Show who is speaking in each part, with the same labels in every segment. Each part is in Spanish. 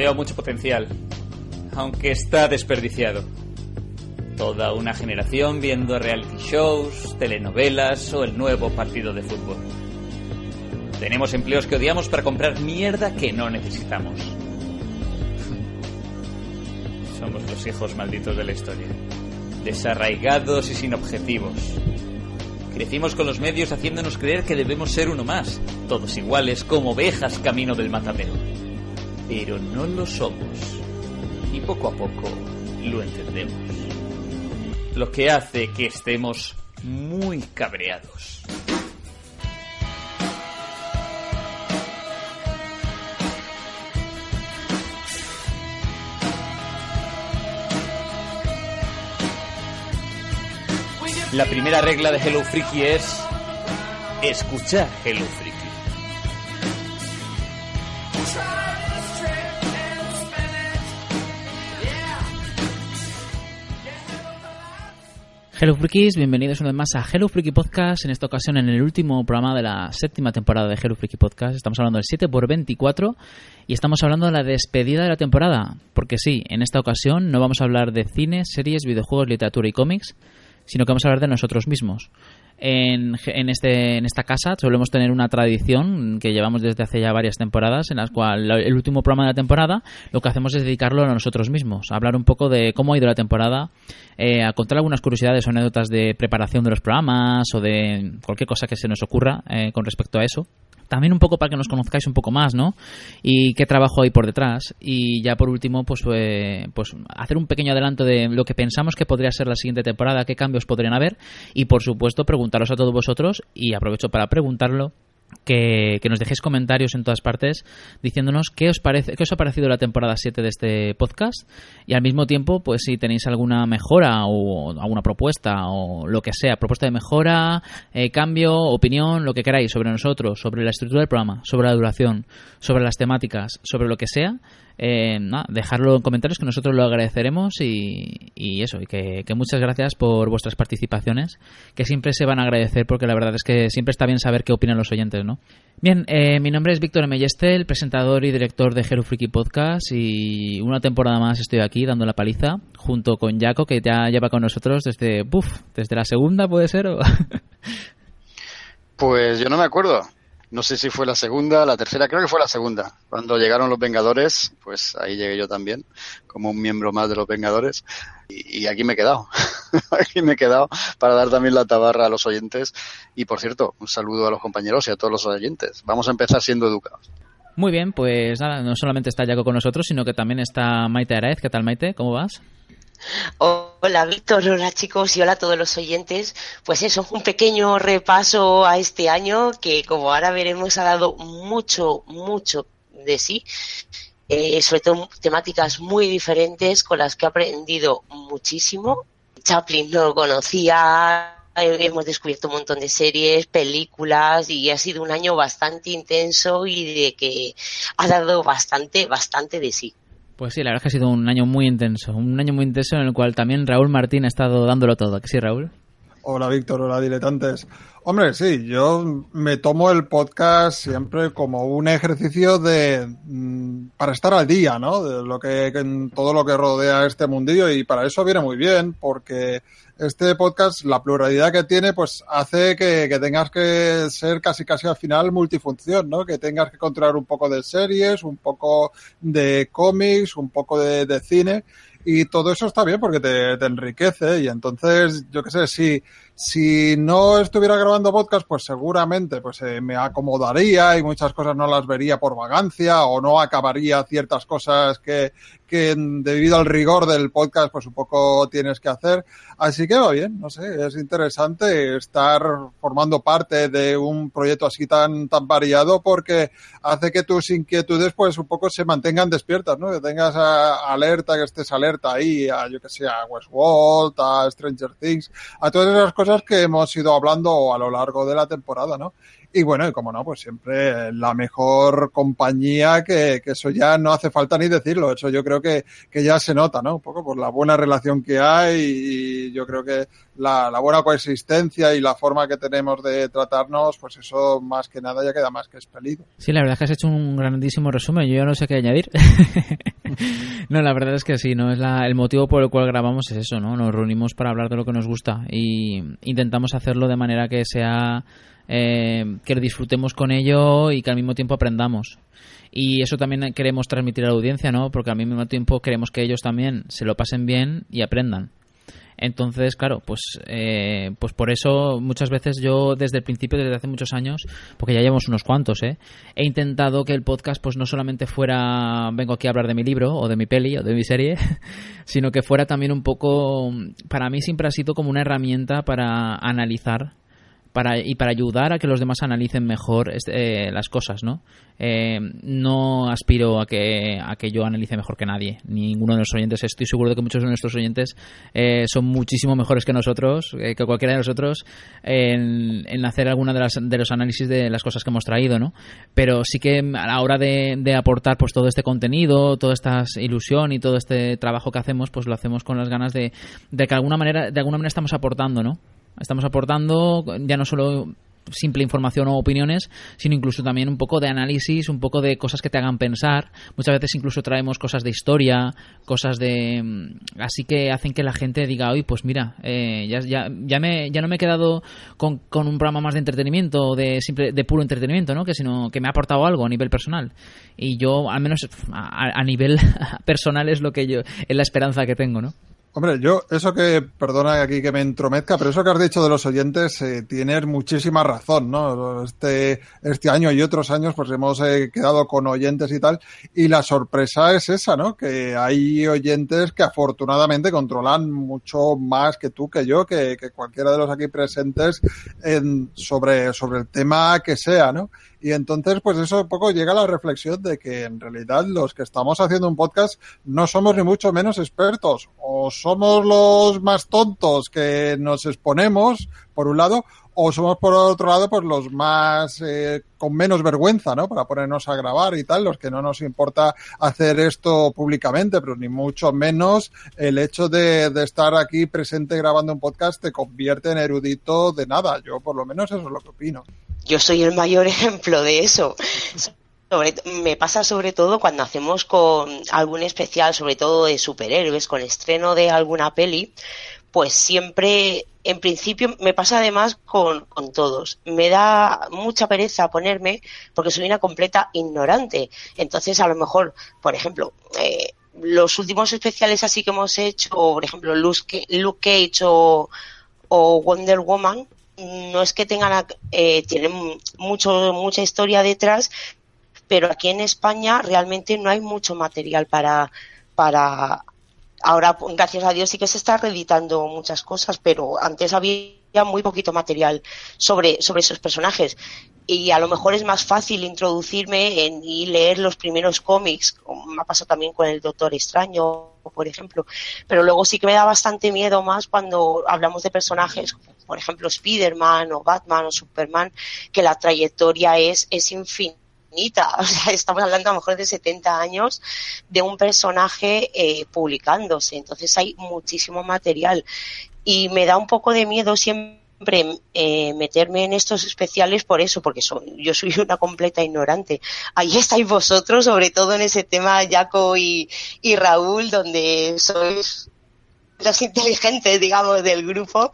Speaker 1: Veo mucho potencial, aunque está desperdiciado. Toda una generación viendo reality shows, telenovelas o el nuevo partido de fútbol. Tenemos empleos que odiamos para comprar mierda que no necesitamos. Somos los hijos malditos de la historia. Desarraigados y sin objetivos. Crecimos con los medios haciéndonos creer que debemos ser uno más, todos iguales como ovejas camino del matadero pero no lo somos. Y poco a poco lo entendemos. Lo que hace que estemos muy cabreados. La primera regla de Hello Freaky es escuchar Hello Freaky.
Speaker 2: Hello Freakies, bienvenidos una vez más a Hello Freaky Podcast, en esta ocasión en el último programa de la séptima temporada de Hello Freaky Podcast. Estamos hablando del 7x24 y estamos hablando de la despedida de la temporada, porque sí, en esta ocasión no vamos a hablar de cine, series, videojuegos, literatura y cómics, sino que vamos a hablar de nosotros mismos en, en, este, en esta casa. Solemos tener una tradición que llevamos desde hace ya varias temporadas, en las cual el último programa de la temporada lo que hacemos es dedicarlo a nosotros mismos, hablar un poco de cómo ha ido la temporada, eh, a contar algunas curiosidades o anécdotas de preparación de los programas o de cualquier cosa que se nos ocurra eh, con respecto a eso también un poco para que nos conozcáis un poco más, ¿no? Y qué trabajo hay por detrás. Y ya por último, pues, eh, pues hacer un pequeño adelanto de lo que pensamos que podría ser la siguiente temporada, qué cambios podrían haber. Y por supuesto, preguntaros a todos vosotros, y aprovecho para preguntarlo, que, nos dejéis comentarios en todas partes diciéndonos qué os parece qué os ha parecido la temporada 7 de este podcast y al mismo tiempo pues si tenéis alguna mejora o alguna propuesta o lo que sea propuesta de mejora eh, cambio opinión lo que queráis sobre nosotros sobre la estructura del programa sobre la duración sobre las temáticas sobre lo que sea eh, dejarlo en comentarios que nosotros lo agradeceremos y, eso, y que, muchas gracias por vuestras participaciones, que siempre se van a agradecer porque la verdad es que siempre está bien saber qué opinan los oyentes, ¿no? Bien, eh, mi nombre es Víctor Mellestel, presentador y director de Hero Freaky Podcast y una temporada más estoy aquí dando la paliza junto con Jaco que ya lleva con nosotros desde, buf, desde la segunda puede ser.
Speaker 3: Pues yo no me acuerdo no sé si fue la segunda, la tercera, creo que fue la segunda. Cuando llegaron los Vengadores, pues ahí llegué yo también, como un miembro más de los Vengadores. Y, aquí me he quedado. aquí me he quedado para dar también la tabarra a los oyentes. Y por cierto, un saludo a los compañeros y a todos los oyentes. Vamos a empezar siendo educados.
Speaker 2: Muy bien, pues nada, no solamente está Jaco con nosotros, sino que también está Maite Araez. ¿Qué tal, Maite? ¿Cómo vas?
Speaker 4: Hola Víctor, hola chicos y hola a todos los oyentes. Pues eso, un pequeño repaso a este año que como ahora veremos ha dado mucho, mucho de sí. Eh, sobre todo temáticas muy diferentes con las que he aprendido muchísimo. Chaplin no lo conocía, hemos descubierto un montón de series, películas y ha sido un año bastante intenso y de que ha dado bastante, bastante de sí.
Speaker 2: Pues sí, la verdad es que ha sido un año muy intenso, un año muy intenso en el cual también Raúl Martín ha estado dándolo todo. ¿Que sí, Raúl?
Speaker 5: Hola, Víctor, hola, diletantes. Hombre, sí, yo me tomo el podcast siempre como un ejercicio de mm, para estar al día, ¿no? De lo que todo lo que rodea este mundillo y para eso viene muy bien porque este podcast, la pluralidad que tiene, pues hace que, tengas que ser casi casi al final multifunción, ¿no? Que tengas que controlar un poco de series, un poco de cómics, un poco de, cine y todo eso está bien porque te, te enriquece y entonces, yo qué sé, si si no estuviera grabando podcast, pues seguramente pues eh, me acomodaría y muchas cosas no las vería por vagancia o no acabaría ciertas cosas que, que debido al rigor del podcast pues un poco tienes que hacer. Así que va bien, no sé, es interesante estar formando parte de un proyecto así tan, tan variado porque hace que tus inquietudes pues un poco se mantengan despiertas, ¿no? Que tengas alerta, que estés alerta ahí a, yo que sé, a Westworld, a Stranger Things, a todas esas cosas que hemos ido hablando a lo largo de la temporada, ¿no? Y bueno, y como no, pues siempre la mejor compañía, que, que, eso ya no hace falta ni decirlo. Eso yo creo que, que ya se nota, ¿no? Un poco por la buena relación que hay y yo creo que la, la buena coexistencia y la forma que tenemos de tratarnos, pues eso más que nada ya queda más que expelido.
Speaker 2: Sí, la verdad es que has hecho un grandísimo resumen. Yo no sé qué añadir. no, la verdad es que sí, ¿no? Es la, el motivo por el cual grabamos es eso, ¿no? Nos reunimos para hablar de lo que nos gusta y intentamos hacerlo de manera que sea eh, que disfrutemos con ello y que al mismo tiempo aprendamos. Y eso también queremos transmitir a la audiencia, ¿no? Porque al mismo tiempo queremos que ellos también se lo pasen bien y aprendan. Entonces, claro, pues, eh, pues por eso muchas veces yo desde el principio, desde hace muchos años, porque ya llevamos unos cuantos, ¿eh? he intentado que el podcast pues no solamente fuera, vengo aquí a hablar de mi libro o de mi peli o de mi serie, sino que fuera también un poco, para mí siempre ha sido como una herramienta para analizar para, y para ayudar a que los demás analicen mejor eh, las cosas, ¿no? Eh, no aspiro a que, a que yo analice mejor que nadie, ninguno de los oyentes. Estoy seguro de que muchos de nuestros oyentes eh, son muchísimo mejores que nosotros, que cualquiera de nosotros, en, en hacer alguna de, las, de los análisis de las cosas que hemos traído, ¿no? Pero sí que a la hora de, de aportar pues todo este contenido, toda esta ilusión y todo este trabajo que hacemos, pues lo hacemos con las ganas de, de que alguna manera, de alguna manera estamos aportando, ¿no? Estamos aportando ya no solo simple información o opiniones, sino incluso también un poco de análisis, un poco de cosas que te hagan pensar. Muchas veces incluso traemos cosas de historia, cosas de... Mm, así que hacen que la gente diga, oye, pues mira, eh, ya, ya, ya, me, ya no me he quedado con, un programa más de entretenimiento, de, simple, de puro entretenimiento, ¿no? Que sino que me ha aportado algo a nivel personal. Y yo, al menos a, a nivel personal, es lo que yo, es la esperanza que tengo, ¿no?
Speaker 5: Hombre, yo, eso que, perdona aquí que me entromezca, pero eso que has dicho de los oyentes, eh, tienes muchísima razón, ¿no? Este, este año y otros años, pues hemos eh, quedado con oyentes y tal, y la sorpresa es esa, ¿no? Que hay oyentes que afortunadamente controlan mucho más que tú, que yo, que, que cualquiera de los aquí presentes en, sobre, sobre el tema que sea, ¿no? Y entonces, pues eso un poco llega a la reflexión de que en realidad los que estamos haciendo un podcast no somos ni mucho menos expertos. O somos los más tontos que nos exponemos, por un lado, o somos por otro lado pues los más eh, con menos vergüenza, ¿no? Para ponernos a grabar y tal, los que no nos importa hacer esto públicamente, pero ni mucho menos el hecho de, de estar aquí presente grabando un podcast te convierte en erudito de nada. Yo por lo menos eso es lo que opino.
Speaker 4: Yo soy el mayor ejemplo de eso. Me pasa sobre todo cuando hacemos con algún especial, sobre todo de superhéroes, con estreno de alguna peli, pues siempre, en principio, me pasa además con, con todos. Me da mucha pereza ponerme porque soy una completa ignorante. Entonces, a lo mejor, por ejemplo, eh, los últimos especiales así que hemos hecho, por ejemplo, Luke, Luke Cage o, o Wonder Woman, no es que tengan, eh, tienen mucho, mucha historia detrás, pero aquí en España realmente no hay mucho material para, para, ahora gracias a Dios sí que se está reeditando muchas cosas, pero antes había muy poquito material sobre, sobre esos personajes. Y a lo mejor es más fácil introducirme en, y leer los primeros cómics, como me ha pasado también con el Doctor Extraño, por ejemplo. Pero luego sí que me da bastante miedo más cuando hablamos de personajes por ejemplo, Spider-Man o Batman o Superman, que la trayectoria es, es infinita. Estamos hablando a lo mejor de 70 años de un personaje eh, publicándose. Entonces hay muchísimo material. Y me da un poco de miedo siempre eh, meterme en estos especiales por eso, porque yo soy una completa ignorante. Ahí estáis vosotros, sobre todo en ese tema, Jaco y, y Raúl, donde sois los inteligentes, digamos, del grupo,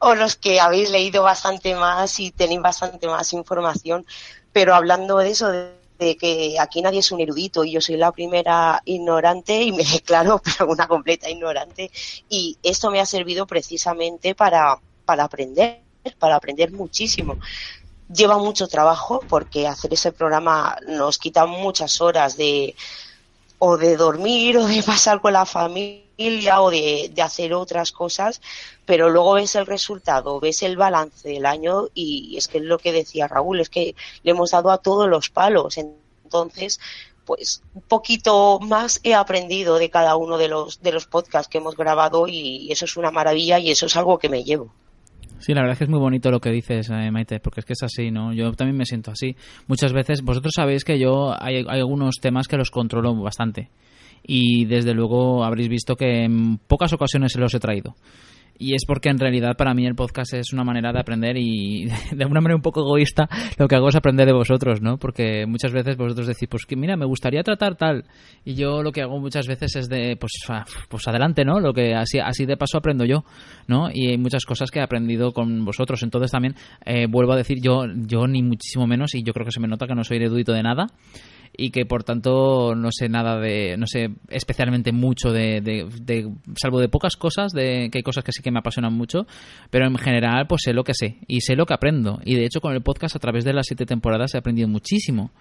Speaker 4: o los que habéis leído bastante más y tenéis bastante más información. Pero hablando de eso, de, que aquí nadie es un erudito y yo soy la primera ignorante y me declaro, una completa ignorante. Y esto me ha servido precisamente para, para aprender, para aprender muchísimo. Lleva mucho trabajo porque hacer ese programa nos quita muchas horas de o de dormir o de pasar con la familia o de, de hacer otras cosas, pero luego ves el resultado, ves el balance del año y es que es lo que decía Raúl, es que le hemos dado a todos los palos. Entonces, pues un poquito más he aprendido de cada uno de los, de los podcasts que hemos grabado y eso es una maravilla y eso es algo que me llevo.
Speaker 2: Sí, la verdad es que es muy bonito lo que dices, eh, Maite, porque es que es así, ¿no? Yo también me siento así. Muchas veces, vosotros sabéis que yo hay, hay algunos temas que los controlo bastante. Y desde luego habréis visto que en pocas ocasiones se los he traído y es porque en realidad para mí el podcast es una manera de aprender y de una manera un poco egoísta lo que hago es aprender de vosotros, ¿no? Porque muchas veces vosotros decís, pues que mira, me gustaría tratar tal y yo lo que hago muchas veces es de, pues, pues adelante, ¿no? Lo que así, así de paso aprendo yo, ¿no? Y hay muchas cosas que he aprendido con vosotros, entonces también eh, vuelvo a decir, yo, yo ni muchísimo menos y yo creo que se me nota que no soy erudito de nada y que por tanto no sé nada de, no sé especialmente mucho de, de, salvo de pocas cosas, de que hay cosas que sí que me apasionan mucho, pero en general pues sé lo que sé y sé lo que aprendo y de hecho con el podcast a través de las siete temporadas he aprendido muchísimo.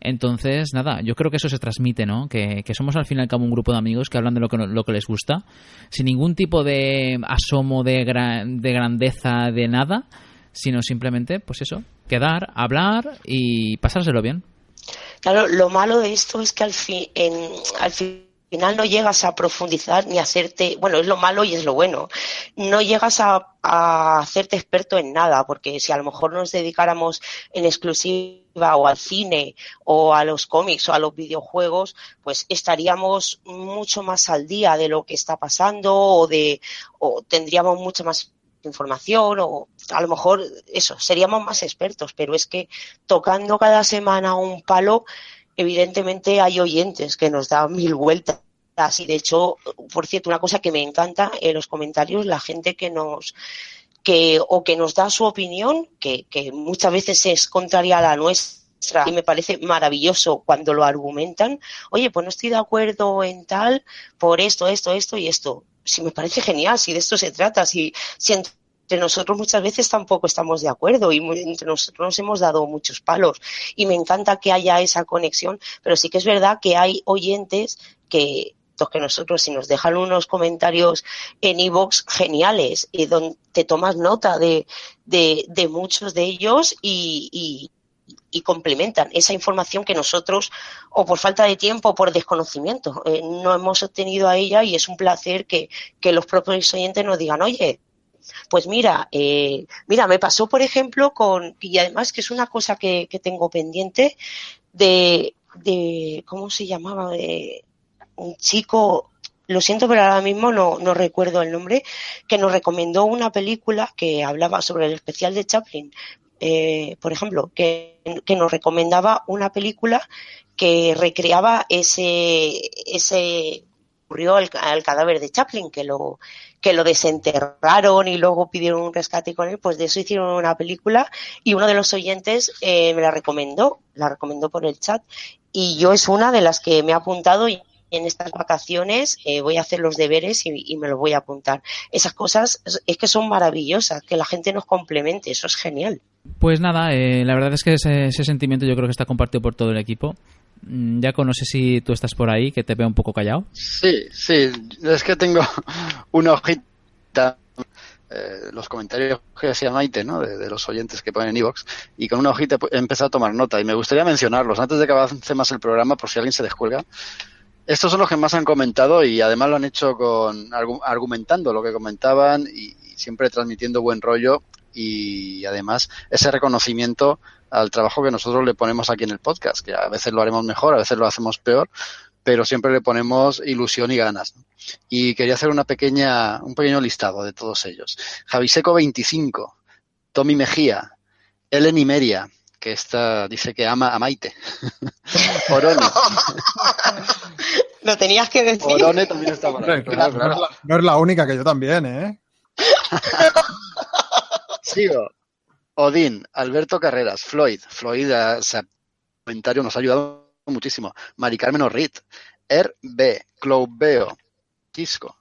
Speaker 2: Entonces, nada, yo creo que eso se transmite, ¿no? Que, que somos al fin y al cabo un grupo de amigos que hablan de lo que, lo que les gusta, sin ningún tipo de asomo de, de grandeza, de nada, sino simplemente, pues eso, quedar, hablar y pasárselo bien.
Speaker 4: Claro, lo malo de esto es que al, fin, en, al final no llegas a profundizar ni a hacerte, bueno, es lo malo y es lo bueno, no llegas a, a, hacerte experto en nada, porque si a lo mejor nos dedicáramos en exclusiva o al cine o a los cómics o a los videojuegos, pues estaríamos mucho más al día de lo que está pasando o de, o tendríamos mucho más información o a lo mejor eso, seríamos más expertos, pero es que tocando cada semana un palo, evidentemente hay oyentes que nos dan mil vueltas. Y de hecho, por cierto, una cosa que me encanta en los comentarios, la gente que nos que o que nos da su opinión, que, que muchas veces es contraria a la nuestra, y me parece maravilloso cuando lo argumentan. Oye, pues no estoy de acuerdo en tal por esto, esto, esto y esto si me parece genial, si de esto se trata, si, si entre nosotros muchas veces tampoco estamos de acuerdo y entre nosotros nos hemos dado muchos palos. Y me encanta que haya esa conexión, pero sí que es verdad que hay oyentes que que nosotros si nos dejan unos comentarios en iVoox geniales y donde te tomas nota de, de, muchos de ellos y, y complementan esa información que nosotros, o por falta de tiempo o por desconocimiento, eh, no hemos obtenido a ella y es un placer que, que los propios oyentes nos digan, oye, pues mira, eh, mira, me pasó, por ejemplo, con, y además que es una cosa que, que tengo pendiente, de, de, ¿cómo se llamaba? De un chico, lo siento, pero ahora mismo no, no recuerdo el nombre, que nos recomendó una película que hablaba sobre el especial de Chaplin, eh, por ejemplo, que, nos recomendaba una película que recreaba ese, ese ocurrió al, al, cadáver de Chaplin, que lo, que lo desenterraron y luego pidieron un rescate con él, pues de eso hicieron una película y uno de los oyentes eh, me la recomendó, la recomendó por el chat. Y yo es una de las que me ha apuntado y en estas vacaciones eh, voy a hacer los deberes y, y, me los voy a apuntar. Esas cosas es que son maravillosas, que la gente nos complemente, eso es genial.
Speaker 2: Pues nada, eh, la verdad es que ese, ese, sentimiento yo creo que está compartido por todo el equipo. Jaco, no sé si tú estás por ahí, que te veo un poco callado.
Speaker 3: Sí, sí, es que tengo una hojita, eh, los comentarios que decía Maite, ¿no? De, de los oyentes que ponen en Evox, y con una hojita he empezado a tomar nota, y me gustaría mencionarlos antes de que avance más el programa, por si alguien se descuelga. Estos son los que más han comentado y además lo han hecho con argumentando lo que comentaban y, siempre transmitiendo buen rollo y además ese reconocimiento al trabajo que nosotros le ponemos aquí en el podcast, que a veces lo haremos mejor, a veces lo hacemos peor, pero siempre le ponemos ilusión y ganas. Y quería hacer una pequeña, un pequeño listado de todos ellos. Javiseco 25, Tommy Mejía, Ellen Imeria, que esta dice que ama a Maite. Orone.
Speaker 4: Lo tenías que decir.
Speaker 3: Orone también está por ahí.
Speaker 5: Claro, claro. No, no, es la única que yo también, ¿eh?
Speaker 3: Sigo. Odín, Alberto Carreras, Floyd. Floyd, ese comentario nos ha ayudado muchísimo. Mari Carmen Orrit, Er B, Cloubeo, Quisco,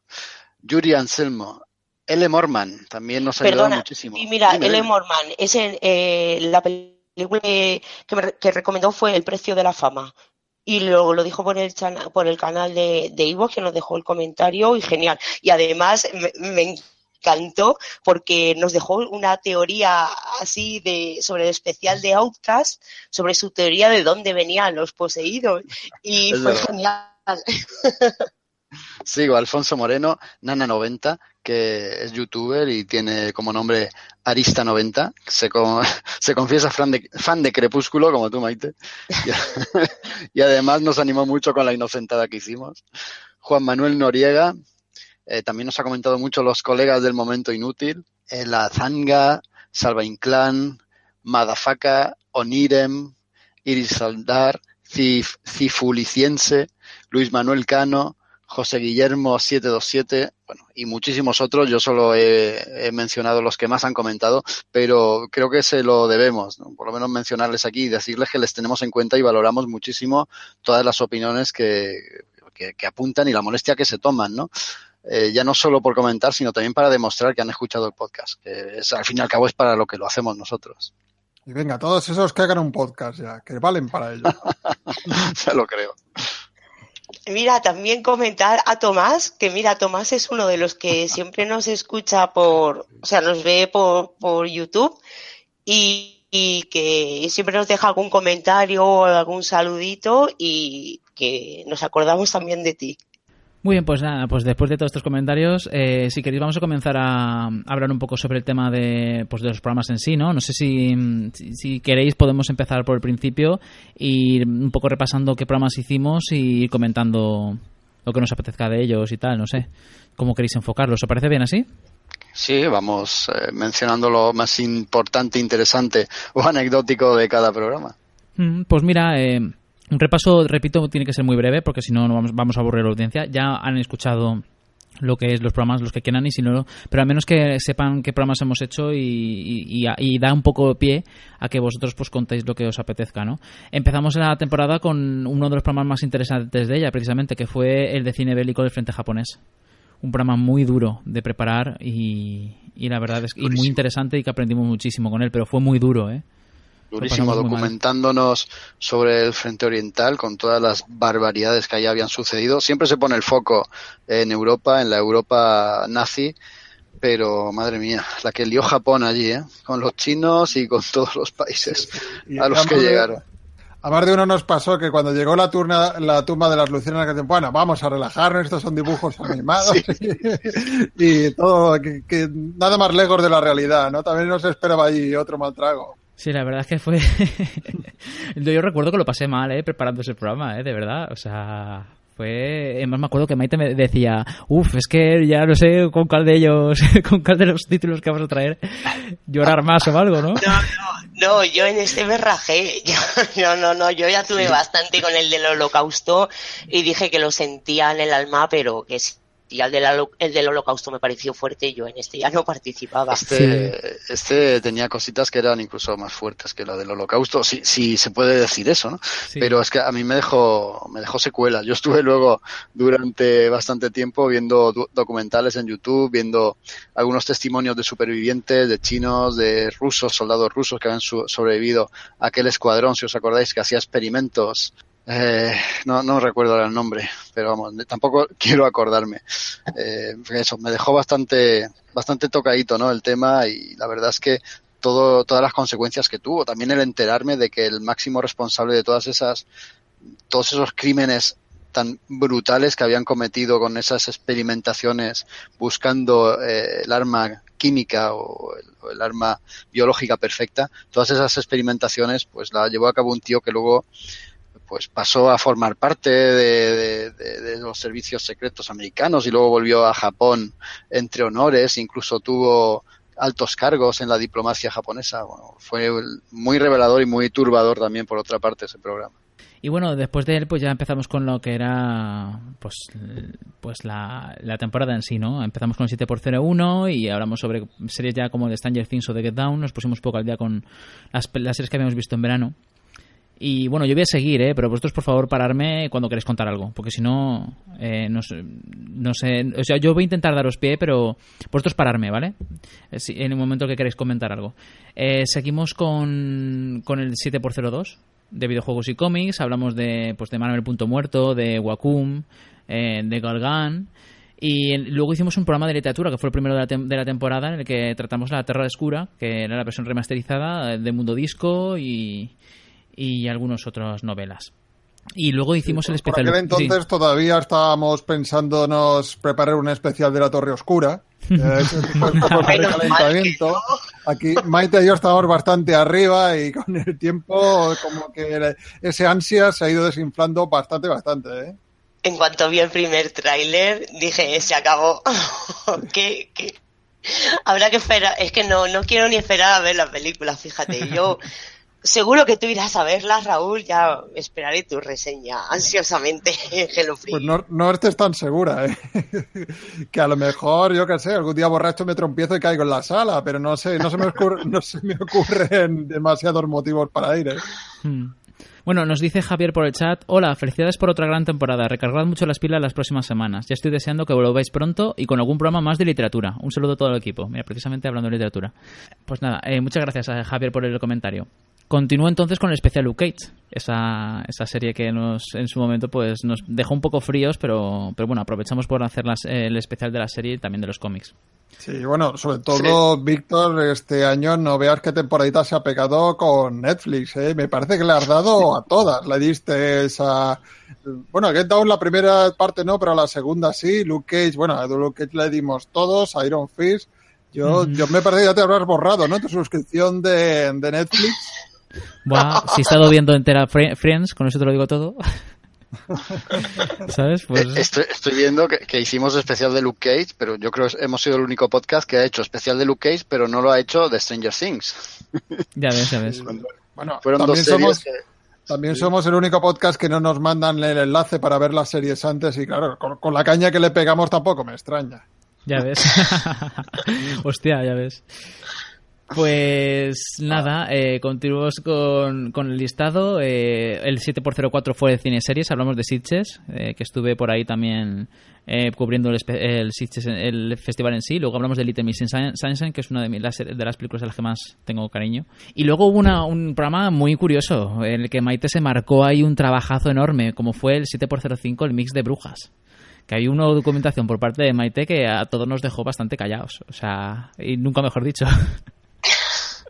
Speaker 3: Yuri Anselmo, L. Morman también nos ha ayudado
Speaker 4: Perdona,
Speaker 3: muchísimo.
Speaker 4: y mira,
Speaker 3: Dime,
Speaker 4: L. Morman, ese, eh, la película que, que me que recomendó fue El precio de la fama. Y lo, lo dijo por el, chana- por el canal de, de Ivo, que nos dejó el comentario y genial. Y además me, me encantó porque nos dejó una teoría así de sobre el especial de Outcast, sobre su teoría de dónde venían los poseídos. Y
Speaker 3: Es
Speaker 4: fue
Speaker 3: verdad.
Speaker 4: genial.
Speaker 3: Sigo, Alfonso Moreno, Nana90, que es youtuber y tiene como nombre Arista90. Se, se confiesa fan de, fan de Crepúsculo, como tú, Maite. Y, además nos animó mucho con la inocentada que hicimos. Juan Manuel Noriega, eh, también nos ha comentado mucho los colegas del Momento Inútil. eh, la Zanga, Salva Inclán, Madafaka, Onirem, Iris Saldar, Cif, Cifuliciense, Luis Manuel Cano, José Guillermo 727, bueno, y muchísimos otros. Yo solo he, he mencionado los que más han comentado, pero creo que se lo debemos, ¿no? por lo menos mencionarles aquí y decirles que les tenemos en cuenta y valoramos muchísimo todas las opiniones que, que, que apuntan y la molestia que se toman, ¿no? Eh, ya no solo por comentar, sino también para demostrar que han escuchado el podcast, que es, al fin y al cabo es para lo que lo hacemos nosotros.
Speaker 5: Y venga, todos esos que hagan un podcast ya, que valen para ello.
Speaker 3: Se lo creo.
Speaker 4: Mira, también comentar a Tomás, que mira, Tomás es uno de los que siempre nos escucha por, o sea, nos ve por, por YouTube y, y que siempre nos deja algún comentario o algún saludito y que nos acordamos también de ti.
Speaker 2: Muy bien, pues nada, pues después de todos estos comentarios, eh, si queréis vamos a comenzar a, hablar un poco sobre el tema de, pues de los programas en sí, ¿no? No sé si, si, si queréis podemos empezar por el principio y ir un poco repasando qué programas hicimos y ir comentando lo que nos apetezca de ellos y tal, no sé. ¿Cómo queréis enfocarlos? ¿Os parece bien así?
Speaker 3: Sí, vamos eh, mencionando lo más importante, interesante o anecdótico de cada programa.
Speaker 2: Mm, Pues mira, eh, un repaso, repito, tiene que ser muy breve porque si no, no vamos, vamos a aburrir a la audiencia. Ya han escuchado lo que es los programas, los que quieran y si no, pero al menos que sepan qué programas hemos hecho y, y- y- da un poco de pie a que vosotros pues contéis lo que os apetezca, ¿no? Empezamos la temporada con uno de los programas más interesantes de ella, precisamente, que fue el de cine bélico del frente japonés. Un programa muy duro de preparar y, y la verdad es que muy interesante y que aprendimos muchísimo con él, pero fue muy duro, ¿eh?
Speaker 3: Durísimo, documentándonos sobre el frente oriental con todas las barbaridades que ahí habían sucedido. Siempre se pone el foco en Europa, en la Europa nazi, pero madre mía, la que lió Japón allí, ¿eh? con los chinos y con todos los países a los que
Speaker 5: de-
Speaker 3: llegaron.
Speaker 5: A más de uno nos pasó que cuando llegó la, turna, la tumba de las luciérnagas, que dicen, bueno, vamos a relajarnos, estos son dibujos animados y, todo, que, que nada más lejos de la realidad, ¿no? También nos esperaba ahí otro mal trago.
Speaker 2: Sí, la verdad es que fue. Yo recuerdo que lo pasé mal, ¿eh? Preparando ese programa, ¿eh? De verdad. O sea. Fue. Además, me acuerdo que Maite me decía: Uf, es que ya no sé con cuál de ellos, con cuál de los títulos que vamos a traer, llorar más o algo, ¿no?
Speaker 4: No, no, no, yo en este me rajé. Yo- no, no, no, yo ya tuve bastante con el del holocausto y dije que lo sentía en el alma, pero que si el del, el del holocausto me pareció fuerte, yo en este ya no participaba.
Speaker 3: Este, este tenía cositas que eran incluso más fuertes que la del holocausto, si, si se puede decir eso, ¿no?
Speaker 2: Sí.
Speaker 3: Pero es que a mí me dejó, me dejó secuelas. Yo estuve luego durante bastante tiempo viendo documentales en YouTube, viendo algunos testimonios de supervivientes, de chinos, de rusos, soldados rusos que habían su- sobrevivido a aquel escuadrón, si os acordáis, que hacía experimentos. Eh, no, no recuerdo el nombre, pero vamos, tampoco quiero acordarme. Eh, eso, me dejó bastante, bastante tocadito, ¿no? El tema y la verdad es que todo, todas las consecuencias que tuvo. También el enterarme de que el máximo responsable de todas esas, todos esos crímenes tan brutales que habían cometido con esas experimentaciones buscando eh, el arma química o el, o el arma biológica perfecta, todas esas experimentaciones pues la llevó a cabo un tío que luego pues pasó a formar parte de, los servicios secretos americanos y luego volvió a Japón entre honores, incluso tuvo altos cargos en la diplomacia japonesa. Bueno, fue muy revelador y muy turbador también por otra parte ese programa.
Speaker 2: Y bueno, después de él, pues ya empezamos con lo que era pues, pues la, la temporada en sí, ¿no? Empezamos con el 7x01 y hablamos sobre series ya como The Stranger Things o The Get Down. Nos pusimos poco al día con las, las series que habíamos visto en verano. Y bueno, yo voy a seguir, ¿eh? pero vosotros por favor pararme cuando queréis contar algo, porque si no, eh, no, sé, no sé, o sea, yo voy a intentar daros pie, pero vosotros pararme, ¿vale? Eh, en el momento que queréis comentar algo. Eh, seguimos con, con el 7x02 de videojuegos y cómics, hablamos de, pues, de Manuel Punto Muerto, de Wacom, de Galgan. Y luego hicimos un programa de literatura, que fue el primero de la, de la, temporada, en el que tratamos la Terra Escura, que era la versión remasterizada de Mundo Disco y, y algunas otras novelas. Y luego hicimos el especial.
Speaker 5: Por entonces sí. todavía estábamos pensándonos preparar un especial de la Torre Oscura. Eh, calentamiento. Aquí Maite y yo estábamos bastante arriba y con el tiempo como que ese ansia se ha ido desinflando bastante, bastante. ¿eh?
Speaker 4: En cuanto vi el primer tráiler dije, se acabó. ¿Qué, qué? Habrá que esperar. Es que no, no quiero ni esperar a ver la película, fíjate. Yo Seguro que tú irás a verla, Raúl. Ya esperaré tu reseña ansiosamente, Hello Free.
Speaker 5: Pues no, no estés tan segura, ¿eh? que a lo mejor, yo qué sé, algún día borracho me trompiezo y caigo en la sala, pero no sé, no se me, ocurre, no se me ocurren demasiados motivos para ir. ¿eh?
Speaker 2: Hmm. Bueno, nos dice Javier por el chat, hola, felicidades por otra gran temporada, recargad mucho las pilas las próximas semanas, ya estoy deseando que volváis pronto y con algún programa más de literatura. Un saludo a todo el equipo, mira, precisamente hablando de literatura. Pues nada, eh, muchas gracias a Javier por el comentario. Continúo entonces con el especial Luke Cage, esa, esa serie que nos en su momento pues nos dejó un poco fríos, pero, pero bueno, aprovechamos por hacer las, el especial de la serie y también de los cómics.
Speaker 5: Sí, bueno, sobre todo, sí. Víctor, este año no veas qué temporadita se ha pegado con Netflix, ¿eh? Me parece que le has dado a todas. Le diste esa... Bueno, a Get Down la primera parte no, pero la segunda sí. Luke Cage, bueno, a Luke Cage le dimos todos, a Iron Fist. Yo, mm. yo me parece que ya te habrás borrado, ¿no? Tu suscripción de, de Netflix.
Speaker 2: Bueno, si he estado viendo entera Friends, con eso te lo digo todo. ¿Sabes? Pues...
Speaker 3: Estoy, estoy viendo que, que, hicimos especial de Luke Cage, pero yo creo que hemos sido el único podcast que ha hecho especial de Luke Cage, pero no lo ha hecho de Stranger Things.
Speaker 2: Ya ves, ya ves.
Speaker 5: Bueno, fueron dos somos, que... También sí. somos el único podcast que no nos mandan el enlace para ver las series antes y claro, con, con la caña que le pegamos tampoco me extraña.
Speaker 2: Ya ves. Hostia, ya ves. Pues nada, eh, continuamos con, con, el listado. Eh, el 7x04 fue de cine series, hablamos de Sitges, eh, que estuve por ahí también eh, cubriendo el, el, Sitges, el festival en sí. Luego hablamos de Little Miss Sunshine, que es una de, mis, las, de las películas a las que más tengo cariño. Y luego hubo una, un programa muy curioso, en el que Maite se marcó ahí un trabajazo enorme, como fue el 7x05, el mix de brujas que hay una documentación por parte de Maite que a todos nos dejó bastante callados. O sea, y nunca mejor dicho.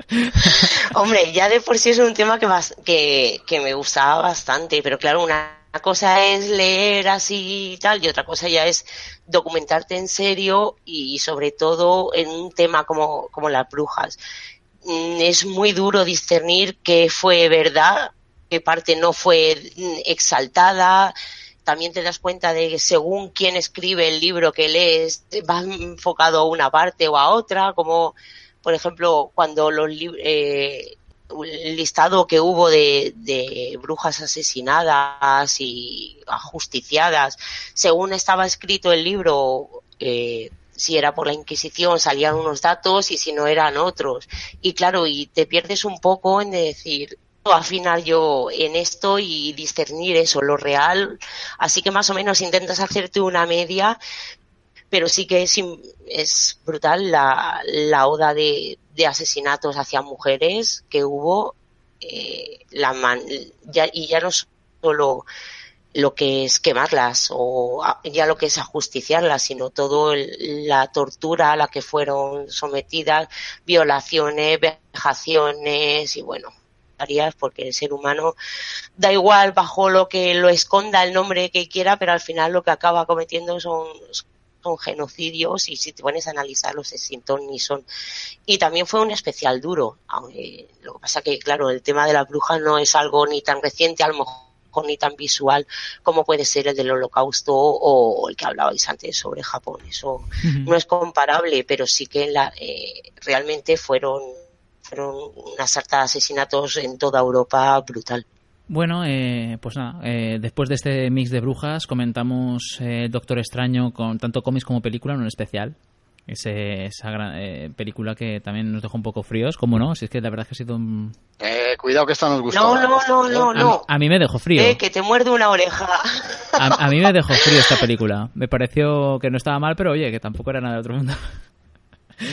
Speaker 4: Hombre, ya de por sí es un tema que, me gustaba bastante, pero claro, una cosa es leer así y tal, y otra cosa ya es documentarte en serio y sobre todo en un tema como, las brujas. Es muy duro discernir qué fue verdad, qué parte no fue exaltada, también te das cuenta de que según quién escribe el libro que lees, va enfocado a una parte o a otra, como por ejemplo, cuando los eh, el listado que hubo de, de, brujas asesinadas y ajusticiadas, según estaba escrito el libro, eh, si era por la Inquisición salían unos datos y si no eran otros. Y claro, y te pierdes un poco en decir, afinar yo en esto y discernir eso, lo real. Así que más o menos intentas hacerte una media, pero sí que es, brutal la, oda de, asesinatos hacia mujeres que hubo eh, y ya no solo lo que es quemarlas o ya lo que es ajusticiarlas, sino todo el, la tortura a la que fueron sometidas, violaciones, vejaciones y bueno, porque el ser humano da igual bajo lo que lo esconda el nombre que quiera, pero al final lo que acaba cometiendo son, son genocidios y si te pones a analizarlos es sin ton ni son. Y también fue un especial duro. Aunque, lo que pasa que, claro, el tema de la bruja no es algo ni tan reciente, a lo mejor ni tan visual como puede ser el del holocausto o el que hablabais antes sobre Japón. Eso uh -huh. no es comparable, pero sí que la, eh, realmente fueron fueron una sarta de asesinatos en toda Europa brutal.
Speaker 2: Bueno, eh, pues nada, eh, después de este mix de brujas comentamos eh, Doctor Extraño con tanto cómics como película en un especial Ese, esa gran, eh, película que también nos dejó un poco fríos, ¿cómo no? Si es que la verdad es que ha sido un...
Speaker 3: Eh, cuidado que esta nos gustó.
Speaker 4: No, no, no, no,
Speaker 2: A,
Speaker 4: no.
Speaker 2: a mí me dejó frío.
Speaker 4: Eh, que te muerde una oreja.
Speaker 2: A, a mí me dejó frío esta película. Me pareció que no estaba mal, pero oye, que tampoco era nada de otro mundo.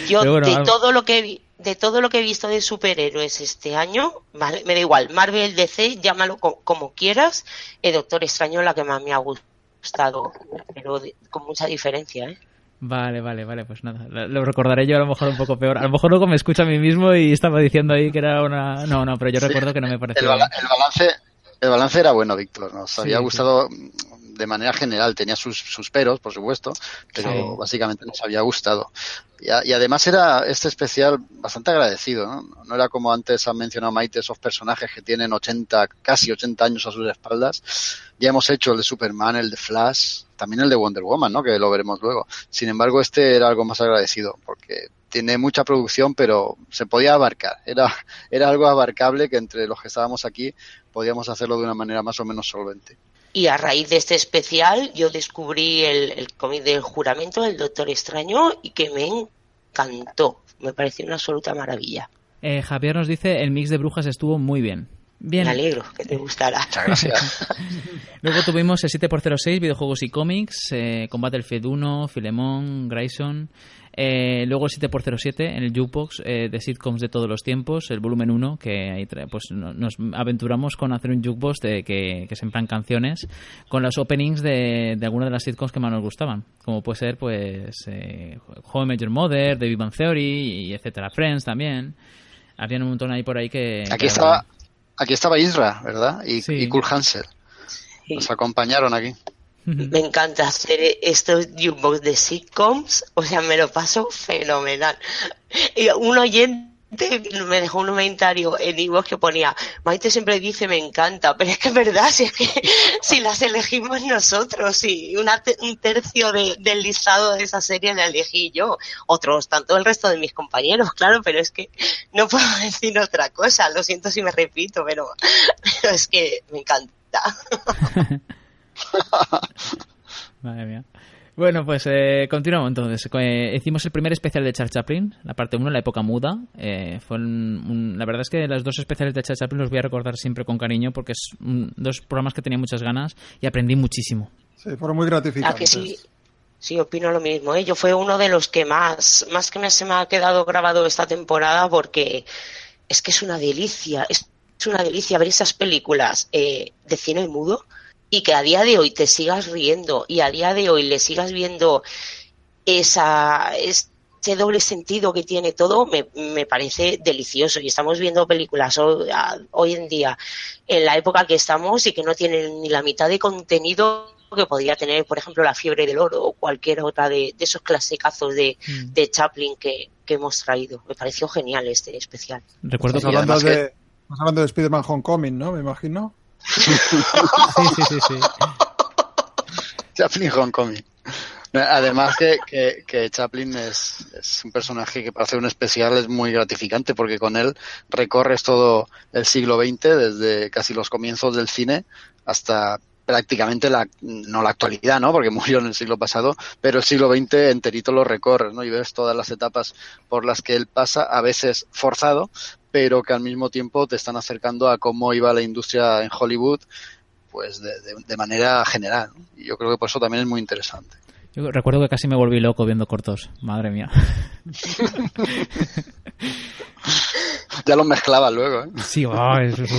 Speaker 4: Yo
Speaker 2: bueno,
Speaker 4: de todo lo que vi- de todo lo que he visto de superhéroes este año, vale, me da igual, Marvel, DC, llámalo co- como quieras, el Doctor Extraño es la que más me ha gustado, pero de- con mucha diferencia, ¿eh?
Speaker 2: Vale, vale, vale, pues nada. Lo, recordaré yo a lo mejor un poco peor. A lo mejor luego me escucho a mí mismo y estaba diciendo ahí que era una... No, no, pero yo recuerdo que no me
Speaker 3: El, bala- el balance el balance era bueno, Víctor. Nos
Speaker 2: Sí,
Speaker 3: había gustado de manera general. Tenía sus, sus peros, por supuesto, pero
Speaker 2: Sí.
Speaker 3: básicamente nos había gustado. Y, a- y además era este especial bastante agradecido. ¿no? No era como antes han mencionado Maite, esos personajes que tienen 80, casi 80 años a sus espaldas. Ya hemos hecho el de Superman, el de Flash, también el de Wonder Woman, ¿no? que lo veremos luego. Sin embargo, este era algo más agradecido porque tiene mucha producción, pero se podía abarcar. Era, era algo abarcable que entre los que estábamos aquí podíamos hacerlo de una manera más o menos solvente.
Speaker 4: Y a raíz de este especial yo descubrí el, el cómic del juramento del Doctor Extraño y que me encantó, me pareció una absoluta maravilla.
Speaker 2: Eh, Javier nos dice, el mix de brujas estuvo muy bien. Bien.
Speaker 4: Me alegro que te gustara.
Speaker 3: Muchas gracias.
Speaker 2: Luego tuvimos el 7x06, videojuegos y cómics, eh, con Battlefield 1, Filemón, Grayson. Eh, luego el 7x07 en el Jukebox eh, de sitcoms de todos los tiempos, el volumen 1, que ahí trae- pues no- nos aventuramos con hacer un Jukebox de, que, que se emplean canciones con los openings de, de algunas de las sitcoms que más nos gustaban, como puede ser pues eh, Home Major Mother, The Big Bang Theory, y etcétera, Friends también. Habían un montón ahí por ahí que...
Speaker 3: Aquí
Speaker 2: que
Speaker 3: estaba, aquí estaba Isra, ¿verdad? Y,
Speaker 2: Sí.
Speaker 3: y Kurt Hansel.
Speaker 4: Sí.
Speaker 3: Nos acompañaron aquí.
Speaker 4: Me encanta hacer estos jukebox de sitcoms, o sea, me lo paso fenomenal. Y un oyente me dejó un comentario en Ivo que ponía, Maite siempre dice me encanta, pero es que es verdad, si es que si las elegimos nosotros, y una te- un tercio de- del listado de esa serie la elegí yo, otros tanto el resto de mis compañeros, claro, pero es que no puedo decir otra cosa, lo siento si me repito, pero, pero es que me encanta.
Speaker 2: Madre mía. Bueno, pues eh, continuamos entonces. Eh, hicimos el primer especial de Charles Chaplin, la parte 1, la época muda. Eh, fue un- un- la verdad es que los dos especiales de Charles Chaplin los voy a recordar siempre con cariño porque es un- dos programas que tenía muchas ganas y aprendí muchísimo.
Speaker 5: Sí, fueron muy
Speaker 4: ¿A
Speaker 5: gratificantes.
Speaker 4: que sí? Sí, opino lo mismo. ¿eh? Yo fue uno de los que más, más que me, se me ha quedado grabado esta temporada porque es que es una delicia, es, es una delicia ver esas películas eh, de cine mudo y que a día de hoy te sigas riendo y a día de hoy le sigas viendo esa, ese doble sentido que tiene todo, me, me parece delicioso. Y estamos viendo películas hoy, a- hoy en día, en la época que estamos y que no tienen ni la mitad de contenido que podría tener, por ejemplo, La fiebre del oro o cualquier otra de, de esos clasicazos de,
Speaker 2: Mm.
Speaker 4: de Chaplin que, que hemos traído. Me pareció genial este especial.
Speaker 2: Recuerdo que...
Speaker 5: hablando, de, estás hablando de Spider-Man Homecoming, ¿no? Me imagino.
Speaker 2: Sí, sí, sí.
Speaker 3: Chaplin Homecoming. Además que, que, que Chaplin es, es un personaje que para hacer un especial es muy gratificante porque con él recorres todo el siglo XX, desde casi los comienzos del cine hasta prácticamente la, no la actualidad, ¿no? Porque murió en el siglo pasado, pero el siglo XX enterito lo recorres, ¿no? Y ves todas las etapas por las que él pasa, a veces forzado, pero que al mismo tiempo te están acercando a cómo iba la industria en Hollywood, pues de, manera general. Y yo creo que por eso también es muy interesante.
Speaker 2: Yo recuerdo que casi me volví loco viendo cortos. Madre mía.
Speaker 3: Ya los mezclaba luego, ¿eh?
Speaker 2: Sí, oh,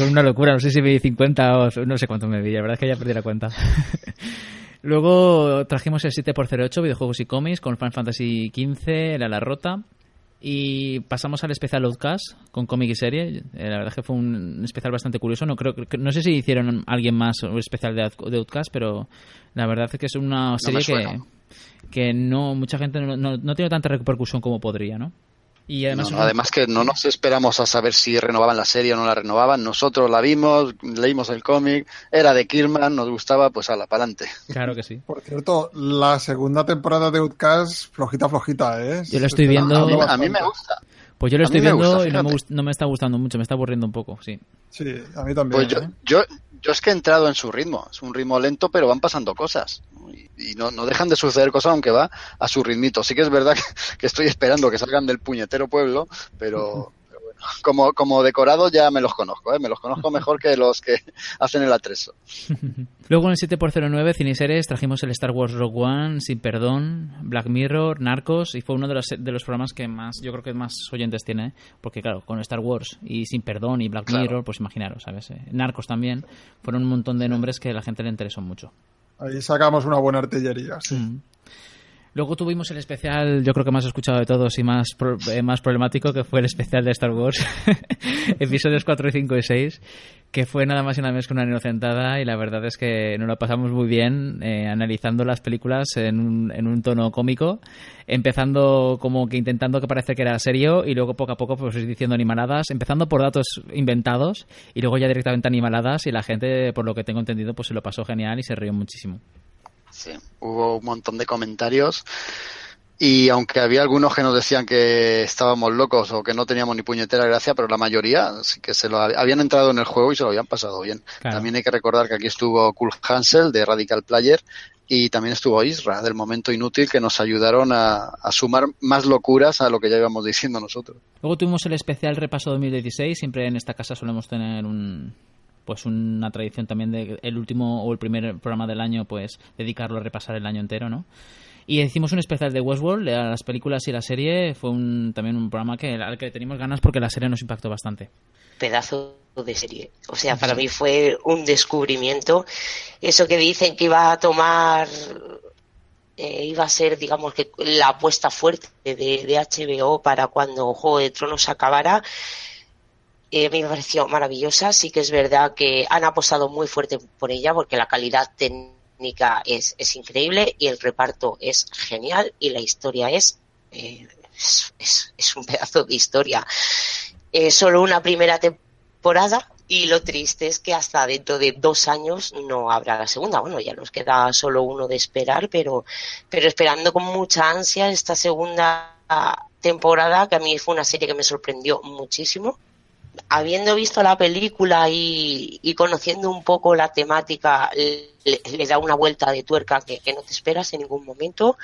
Speaker 2: una locura. No sé si me vi 50 o no sé cuánto me vi. La verdad es que ya perdí la cuenta. Luego trajimos el 7x08, videojuegos y cómics, con Final Fantasy XV, La La Rota. Y pasamos al especial Outcast con cómic y serie. Eh, La verdad es que fue un especial bastante curioso. No creo no sé si hicieron alguien más un especial de, Out- de Outcast, pero la verdad es que es una serie que, que no mucha gente no, no, no tiene tanta repercusión como podría, ¿no? Y además,
Speaker 3: No, además que no nos esperamos a saber si renovaban la serie o no la renovaban. Nosotros la vimos, leímos el cómic, era de Kirman, nos gustaba, pues ala, para adelante.
Speaker 2: claro que sí.
Speaker 5: Por cierto, la segunda temporada de Outcast, flojita, flojita, ¿eh?
Speaker 2: Yo lo estoy viendo-
Speaker 3: A mí, a me gusta.
Speaker 2: Pues yo lo
Speaker 3: A
Speaker 2: estoy viendo
Speaker 3: gusta,
Speaker 2: y no me, no me está gustando mucho, me está aburriendo un poco, sí.
Speaker 5: Sí, a mí también.
Speaker 3: Pues yo,
Speaker 5: ¿eh?
Speaker 3: yo, yo es que he entrado en su ritmo. Es un ritmo lento, pero van pasando cosas. y, no, no, dejan de suceder cosas aunque va a su ritmito. Sí que es verdad que, estoy esperando que salgan del puñetero pueblo, pero, como, como decorado ya me los conozco, ¿eh? me los conozco mejor que los que hacen el atreso.
Speaker 2: Luego en el 7x09 Ciniseres trajimos el Star Wars Rogue One, Sin Perdón, Black Mirror, Narcos y fue uno de los, de los programas que más, yo creo que más oyentes tiene, ¿eh? porque claro, con Star Wars y Sin Perdón y Black Mirror, pues imaginaros, ¿sabes? Eh, Narcos también, fueron un montón de nombres que a la gente le interesó mucho.
Speaker 5: Ahí sacamos una buena artillería, sí. Mm.
Speaker 2: Luego tuvimos el especial, yo creo que más escuchado de todos y más, eh, más problemático, que fue el especial de Star Wars, episodios 4, 5 y 6, que fue nada más y nada menos que una inocentada y la verdad es que nos lo pasamos muy bien eh, analizando las películas en un, en un tono cómico, empezando como que intentando que parece que era serio y luego poco a poco pues diciendo animaladas, empezando por datos inventados y luego ya directamente animaladas y la gente, por lo que tengo entendido, pues se lo pasó genial y se rió muchísimo.
Speaker 3: Sí, hubo un montón de comentarios y aunque había algunos que nos decían que estábamos locos o que no teníamos ni puñetera gracia, pero la mayoría sí que se lo habían entrado en el juego y se lo habían pasado bien. También hay que recordar que aquí estuvo Kul Hansel de Radical Player y también estuvo Isra del Momento Inútil que nos ayudaron a, a, sumar más locuras a lo que ya íbamos diciendo nosotros.
Speaker 2: Luego tuvimos el especial repaso 2016, siempre en esta casa solemos tener un, pues una tradición también de el último o el primer programa del año pues dedicarlo a repasar el año entero no y hicimos un especial de Westworld a las películas y la serie. Fue un, también un programa que al que teníamos ganas porque la serie nos impactó bastante.
Speaker 4: Pedazo de serie. O sea para mí fue un descubrimiento. Eso que dicen que iba a tomar eh, iba a ser, digamos, que la apuesta fuerte de, de, HBO para cuando Juego de Tronos acabara eh, me pareció maravillosa. Sí que es verdad que han apostado muy fuerte por ella porque la calidad técnica es, es increíble y el reparto es genial y la historia es, eh, es, es, un pedazo de historia. Eh, solo una primera temporada y lo triste es que hasta dentro de dos años no habrá la segunda. Bueno, ya nos queda solo uno de esperar, pero, pero esperando con mucha ansia esta segunda temporada, que a mí fue una serie que me sorprendió muchísimo habiendo visto la película y, conociendo un poco la temática, le, da una vuelta de tuerca que, no te esperas en ningún momento.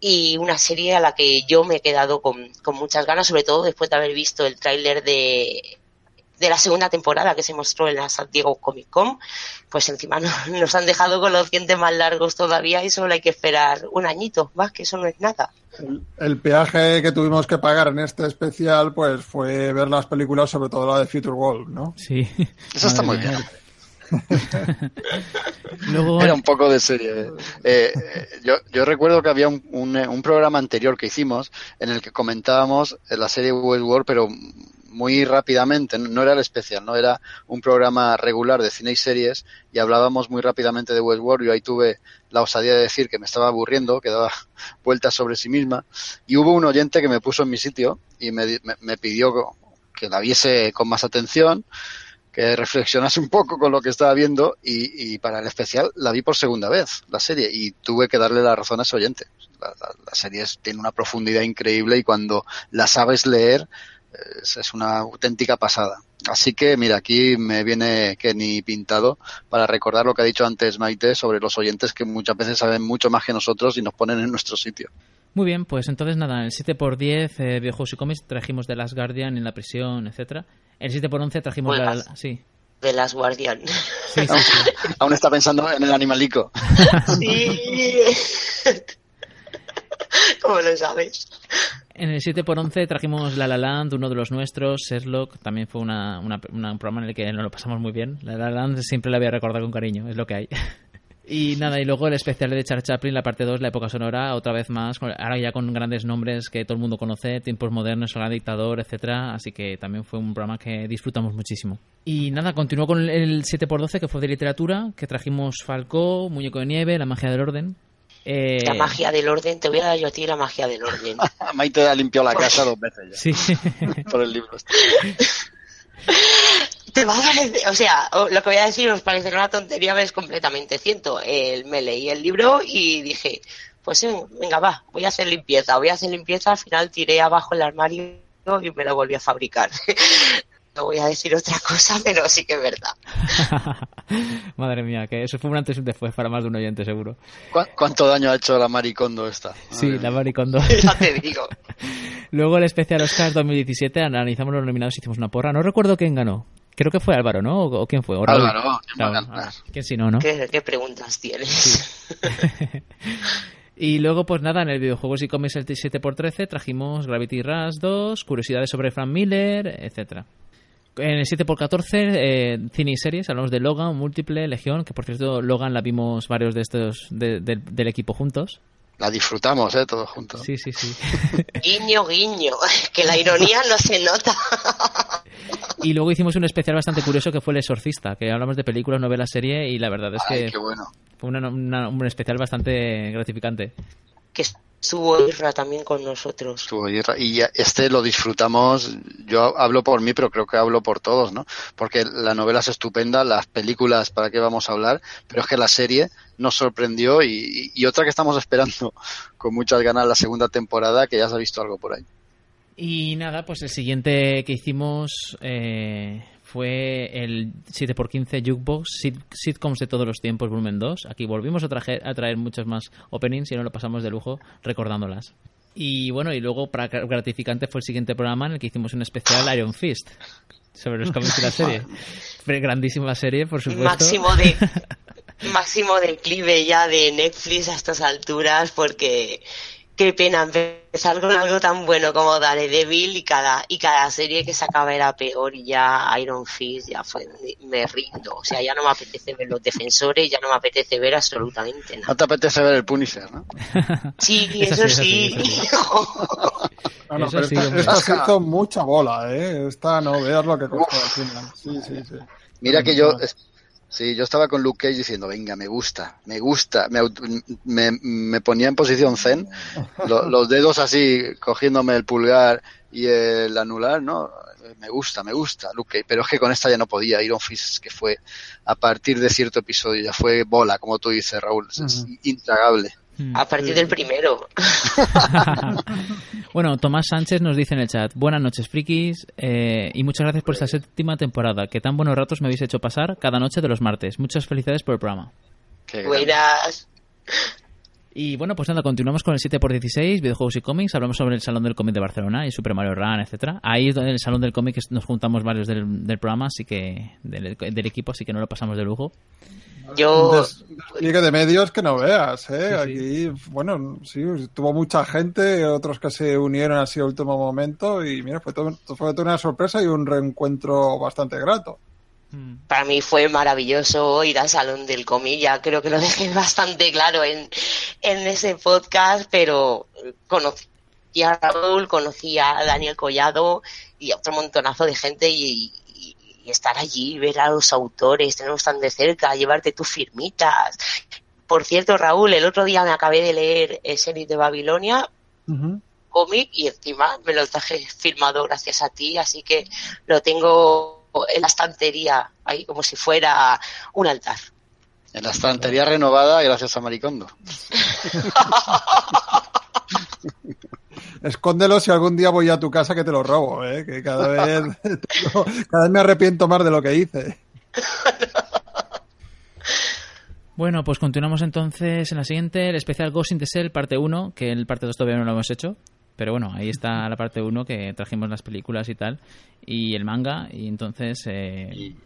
Speaker 4: Y una serie a la que yo me he quedado con, con muchas ganas, sobre todo después de haber visto el tráiler de, de la segunda temporada que se mostró en la San Diego Comic Con, pues encima nos han dejado con los dientes más largos todavía y solo hay que esperar un añito, más que eso no es nada.
Speaker 5: El, peaje que tuvimos que pagar en este especial pues fue ver las películas, sobre todo la de Future World, ¿no?
Speaker 2: Sí.
Speaker 3: Eso está muy bien. Era un poco de serie. Eh, eh, yo, yo, recuerdo que había un, un, programa anterior que hicimos en el que comentábamos la serie Westworld, pero muy rápidamente, no era el especial, no era un programa regular de cine y series y hablábamos muy rápidamente de Westworld. Yo ahí tuve la osadía de decir que me estaba aburriendo, que daba vueltas sobre sí misma y hubo un oyente que me puso en mi sitio y me, me, pidió que la viese con más atención que reflexionase un poco con lo que estaba viendo y, y, para el especial la vi por segunda vez, la serie, y tuve que darle la razón a ese oyente. La serie tiene una profundidad increíble y cuando la sabes leer es, una auténtica pasada. Así que, mira, aquí me viene Kenny pintado para recordar lo que ha dicho antes Maite sobre los oyentes que muchas veces saben mucho más que nosotros y nos ponen en nuestro sitio.
Speaker 2: Muy bien, pues entonces nada, el 7x10 eh, videojuegos y cómics trajimos de Last Guardian en la prisión, etcétera. El 7x11 trajimos de la, sí.
Speaker 4: De Last Guardian.
Speaker 3: Aún está pensando en el animalico.
Speaker 4: sí. ¿Cómo lo sabes?
Speaker 2: En el 7x11 trajimos La La Land, uno de los nuestros, Sherlock, también fue una, un programa en el que nos lo pasamos muy bien. La La Land siempre la voy a recordar con cariño, es lo que hay. Y nada, y luego el especial de Charles Chaplin, la parte 2, la época sonora, otra vez más, ahora ya con grandes nombres que todo el mundo conoce, tiempos modernos, el dictador, etcétera, así que también fue un programa que disfrutamos muchísimo. Y nada, continuó con el 7x12, que fue de literatura, que trajimos Falcó, Muñeco de Nieve, La magia del orden,
Speaker 4: eh... La magia del orden, te voy a dar yo a ti la magia del orden.
Speaker 3: Maite ha limpiado la casa dos veces ya.
Speaker 2: Sí.
Speaker 3: Por el libro.
Speaker 4: Te va a parecer, o sea, lo que voy a decir os parecerá una tontería, pero es completamente cierto. El, me leí el libro y dije, pues venga, va, voy a hacer limpieza, voy a hacer limpieza, al final tiré abajo el armario y me lo volví a fabricar. no voy a decir otra cosa, pero sí que es verdad.
Speaker 2: Madre mía, que eso fue un antes y un después para más de un oyente, seguro.
Speaker 3: ¿Cu- ¿Cuánto daño ha hecho la Maricondo esta?
Speaker 2: Sí, la. Maricondo.
Speaker 4: ya te digo.
Speaker 2: Luego el especial Oscars 2017, analizamos los nominados y hicimos una porra. No recuerdo quién ganó. Creo que fue Álvaro, ¿no? ¿O, o quién fue?
Speaker 3: Álvaro, ¿quién va a
Speaker 2: Claro,
Speaker 3: ganar?
Speaker 2: ah, ¿Quién si no, no?
Speaker 4: ¿Qué, qué preguntas tienes?
Speaker 2: Y luego, pues nada, en el videojuegos y cómics el 7x13 trajimos Gravity Rush 2, curiosidades sobre Frank Miller, etcétera. En el 7x14, eh, cine y series, hablamos de Logan, Múltiple, Legión, que por cierto, Logan la vimos varios de estos de- de- del equipo juntos.
Speaker 3: La disfrutamos, ¿eh? Todos juntos.
Speaker 2: Sí, sí, sí.
Speaker 4: Guiño, guiño, que la ironía no se nota.
Speaker 2: y luego hicimos un especial bastante curioso que fue El Exorcista, que hablamos de películas, novelas, serie, y la verdad es
Speaker 3: Ay,
Speaker 2: que
Speaker 3: qué bueno.
Speaker 2: fue una- una- un especial bastante gratificante.
Speaker 4: que estuvo Isra también con nosotros.
Speaker 3: Estuvo ahí, Y este lo disfrutamos, yo hablo por mí, pero creo que hablo por todos, ¿no? Porque la novela es estupenda, las películas, ¿para qué vamos a hablar? Pero es que la serie nos sorprendió y, y otra que estamos esperando con muchas ganas la segunda temporada, que ya se ha visto algo por ahí.
Speaker 2: Y nada, pues el siguiente que hicimos eh, fue el 7x15 Jukebox, sit- sitcoms de todos los tiempos, volumen 2. Aquí volvimos a, traje- a traer muchas más openings y no lo pasamos de lujo recordándolas. Y bueno, y luego para gra- gratificante fue el siguiente programa en el que hicimos un especial Iron Fist sobre los cómics de la serie. Grandísima serie, por supuesto.
Speaker 4: Máximo de máximo declive ya de Netflix a estas alturas porque qué pena empezar con algo tan bueno como Daredevil y cada y cada serie que sacaba era peor y ya Iron Fist ya fue me rindo, o sea, ya no me apetece ver los defensores, ya no me apetece ver absolutamente nada.
Speaker 3: No te apetece ver el Punisher, ¿no?
Speaker 4: Sí,
Speaker 2: Eso
Speaker 4: eso,
Speaker 2: sí,
Speaker 5: No, no,
Speaker 2: Eso
Speaker 5: pero
Speaker 2: sí,
Speaker 5: esta,
Speaker 2: hombre.
Speaker 5: esta se hizo mucha bola, ¿eh? Esta no, veas lo que costó al final. Sí, sí, sí.
Speaker 3: Mira que yo, es- sí, yo estaba con Luke Cage diciendo, venga, me gusta, me gusta, me, me, me ponía en posición zen, lo- los dedos así, cogiéndome el pulgar y el anular, ¿no? Me gusta, me gusta, Luke Cage, pero es que con esta ya no podía, Iron Fist, que fue, a partir de cierto episodio, ya fue bola, como tú dices, Raúl, es, intragable.
Speaker 4: A partir del primero.
Speaker 2: bueno, Tomás Sánchez nos dice en el chat, buenas noches frikis eh, y muchas gracias por esta séptima temporada, que tan buenos ratos me habéis hecho pasar cada noche de los martes. Muchas felicidades por el programa.
Speaker 4: Buenas.
Speaker 2: Y bueno, pues nada, continuamos con el 7x16, videojuegos y cómics. Hablamos sobre el Salón del Cómic de Barcelona y Super Mario Run, etcétera. Ahí es donde en el Salón del Cómic nos juntamos varios del, del programa, así que del, del equipo, así que no lo pasamos de lujo.
Speaker 4: Yo
Speaker 5: despliegue de medios que no veas, ¿eh?
Speaker 2: Sí,
Speaker 5: Aquí, bueno, sí, tuvo mucha gente, otros que se unieron así a último momento y mira, fue, todo- fue toda una sorpresa y un reencuentro bastante grato.
Speaker 4: para mí fue maravilloso ir al Salón del Cómic, ya creo que lo dejé bastante claro en, en ese podcast, pero conocí a Raúl, conocí a Daniel Collado y a otro montonazo de gente y, y- estar allí, ver a los autores, tenerlos tan de cerca, llevarte tus firmitas. Por cierto, Raúl, el otro día me acabé de leer el serie de Babilonia, cómic y encima me lo traje firmado gracias a ti, así que lo tengo en la estantería, ahí como si fuera un altar.
Speaker 3: En la estantería renovada gracias a Maricondo.
Speaker 5: Escóndelo si algún día voy a tu casa que te lo robo, ¿eh? Que cada vez, cada vez me arrepiento más de lo que hice.
Speaker 2: Bueno, pues continuamos entonces en la siguiente, el especial Ghost in the Shell, parte 1, que el parte 2 todavía no lo hemos hecho. Pero bueno, ahí está la parte 1 que trajimos las películas y tal, y el manga, y entonces... eh,
Speaker 3: Y,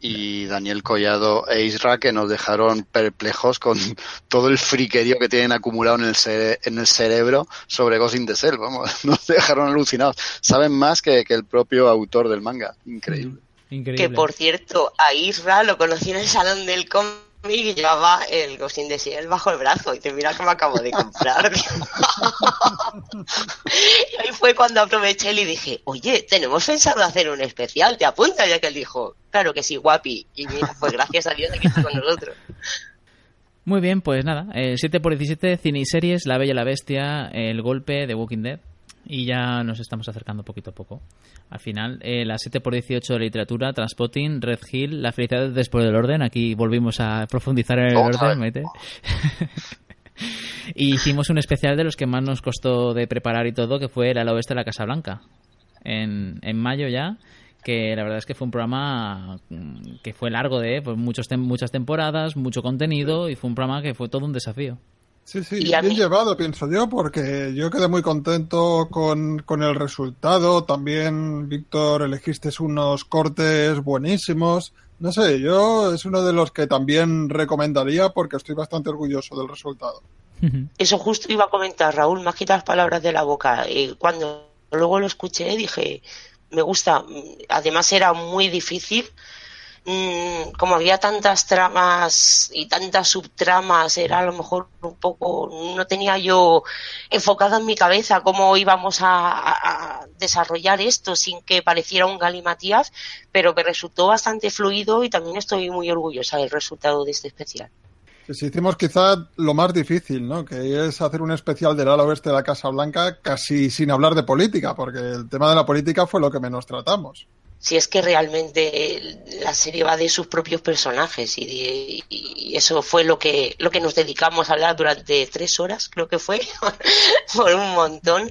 Speaker 3: y Daniel Collado e Isra que nos dejaron perplejos con todo el friquerío que tienen acumulado en el, cere- en el cerebro sobre Ghost in the Shell, vamos, nos dejaron alucinados. Saben más que, que el propio autor del manga, increíble.
Speaker 2: increíble.
Speaker 4: Que por cierto, a Isra lo conocí en el salón del cómic y llevaba el Ghost in the Shell bajo el brazo y te mira que me acabo de comprar. y ahí fue cuando aproveché y dije, oye, tenemos pensado hacer un especial, ¿te apuntas? Ya que él dijo, claro que sí, guapi. Y mira, pues gracias a Dios de que está con nosotros.
Speaker 2: Muy bien, pues nada, el 7x17, cine y series, La Bella y la Bestia, El Golpe de Walking Dead. Y ya nos estamos acercando poquito a poco. Al final, eh, la 7x18 de literatura, Transpotting, Red Hill, La felicidad después del orden. Aquí volvimos a profundizar en el orden, Maite. y hicimos un especial de los que más nos costó de preparar y todo, que fue el ala oeste de la Casa Blanca. En, en mayo ya, que la verdad es que fue un programa mm, que fue largo de pues, muchos muchas temporadas, mucho contenido y fue un programa que fue todo un desafío.
Speaker 5: Sí, sí, bien llevado, pienso yo, porque yo quedé muy contento con, con el resultado. También, Víctor, elegiste unos cortes buenísimos. No sé, yo es uno de los que también recomendaría porque estoy bastante orgulloso del resultado.
Speaker 4: Eso justo iba a comentar, Raúl, me has quitado las palabras de la boca. Y cuando luego lo escuché dije, me gusta. Además era muy difícil Mm, como había tantas tramas y tantas subtramas, era a lo mejor un poco, no tenía yo enfocado en mi cabeza cómo íbamos a, desarrollar esto sin que pareciera un galimatías, pero que resultó bastante fluido y también estoy muy orgullosa del resultado de este especial.
Speaker 5: Si hicimos quizá lo más difícil, ¿no? Que es hacer un especial del ala oeste de la Casa Blanca casi sin hablar de política, porque el tema de la política fue lo que menos tratamos
Speaker 4: si es que realmente la serie va de sus propios personajes y, eso fue lo que lo que nos dedicamos a hablar durante tres horas creo que fue por un montón.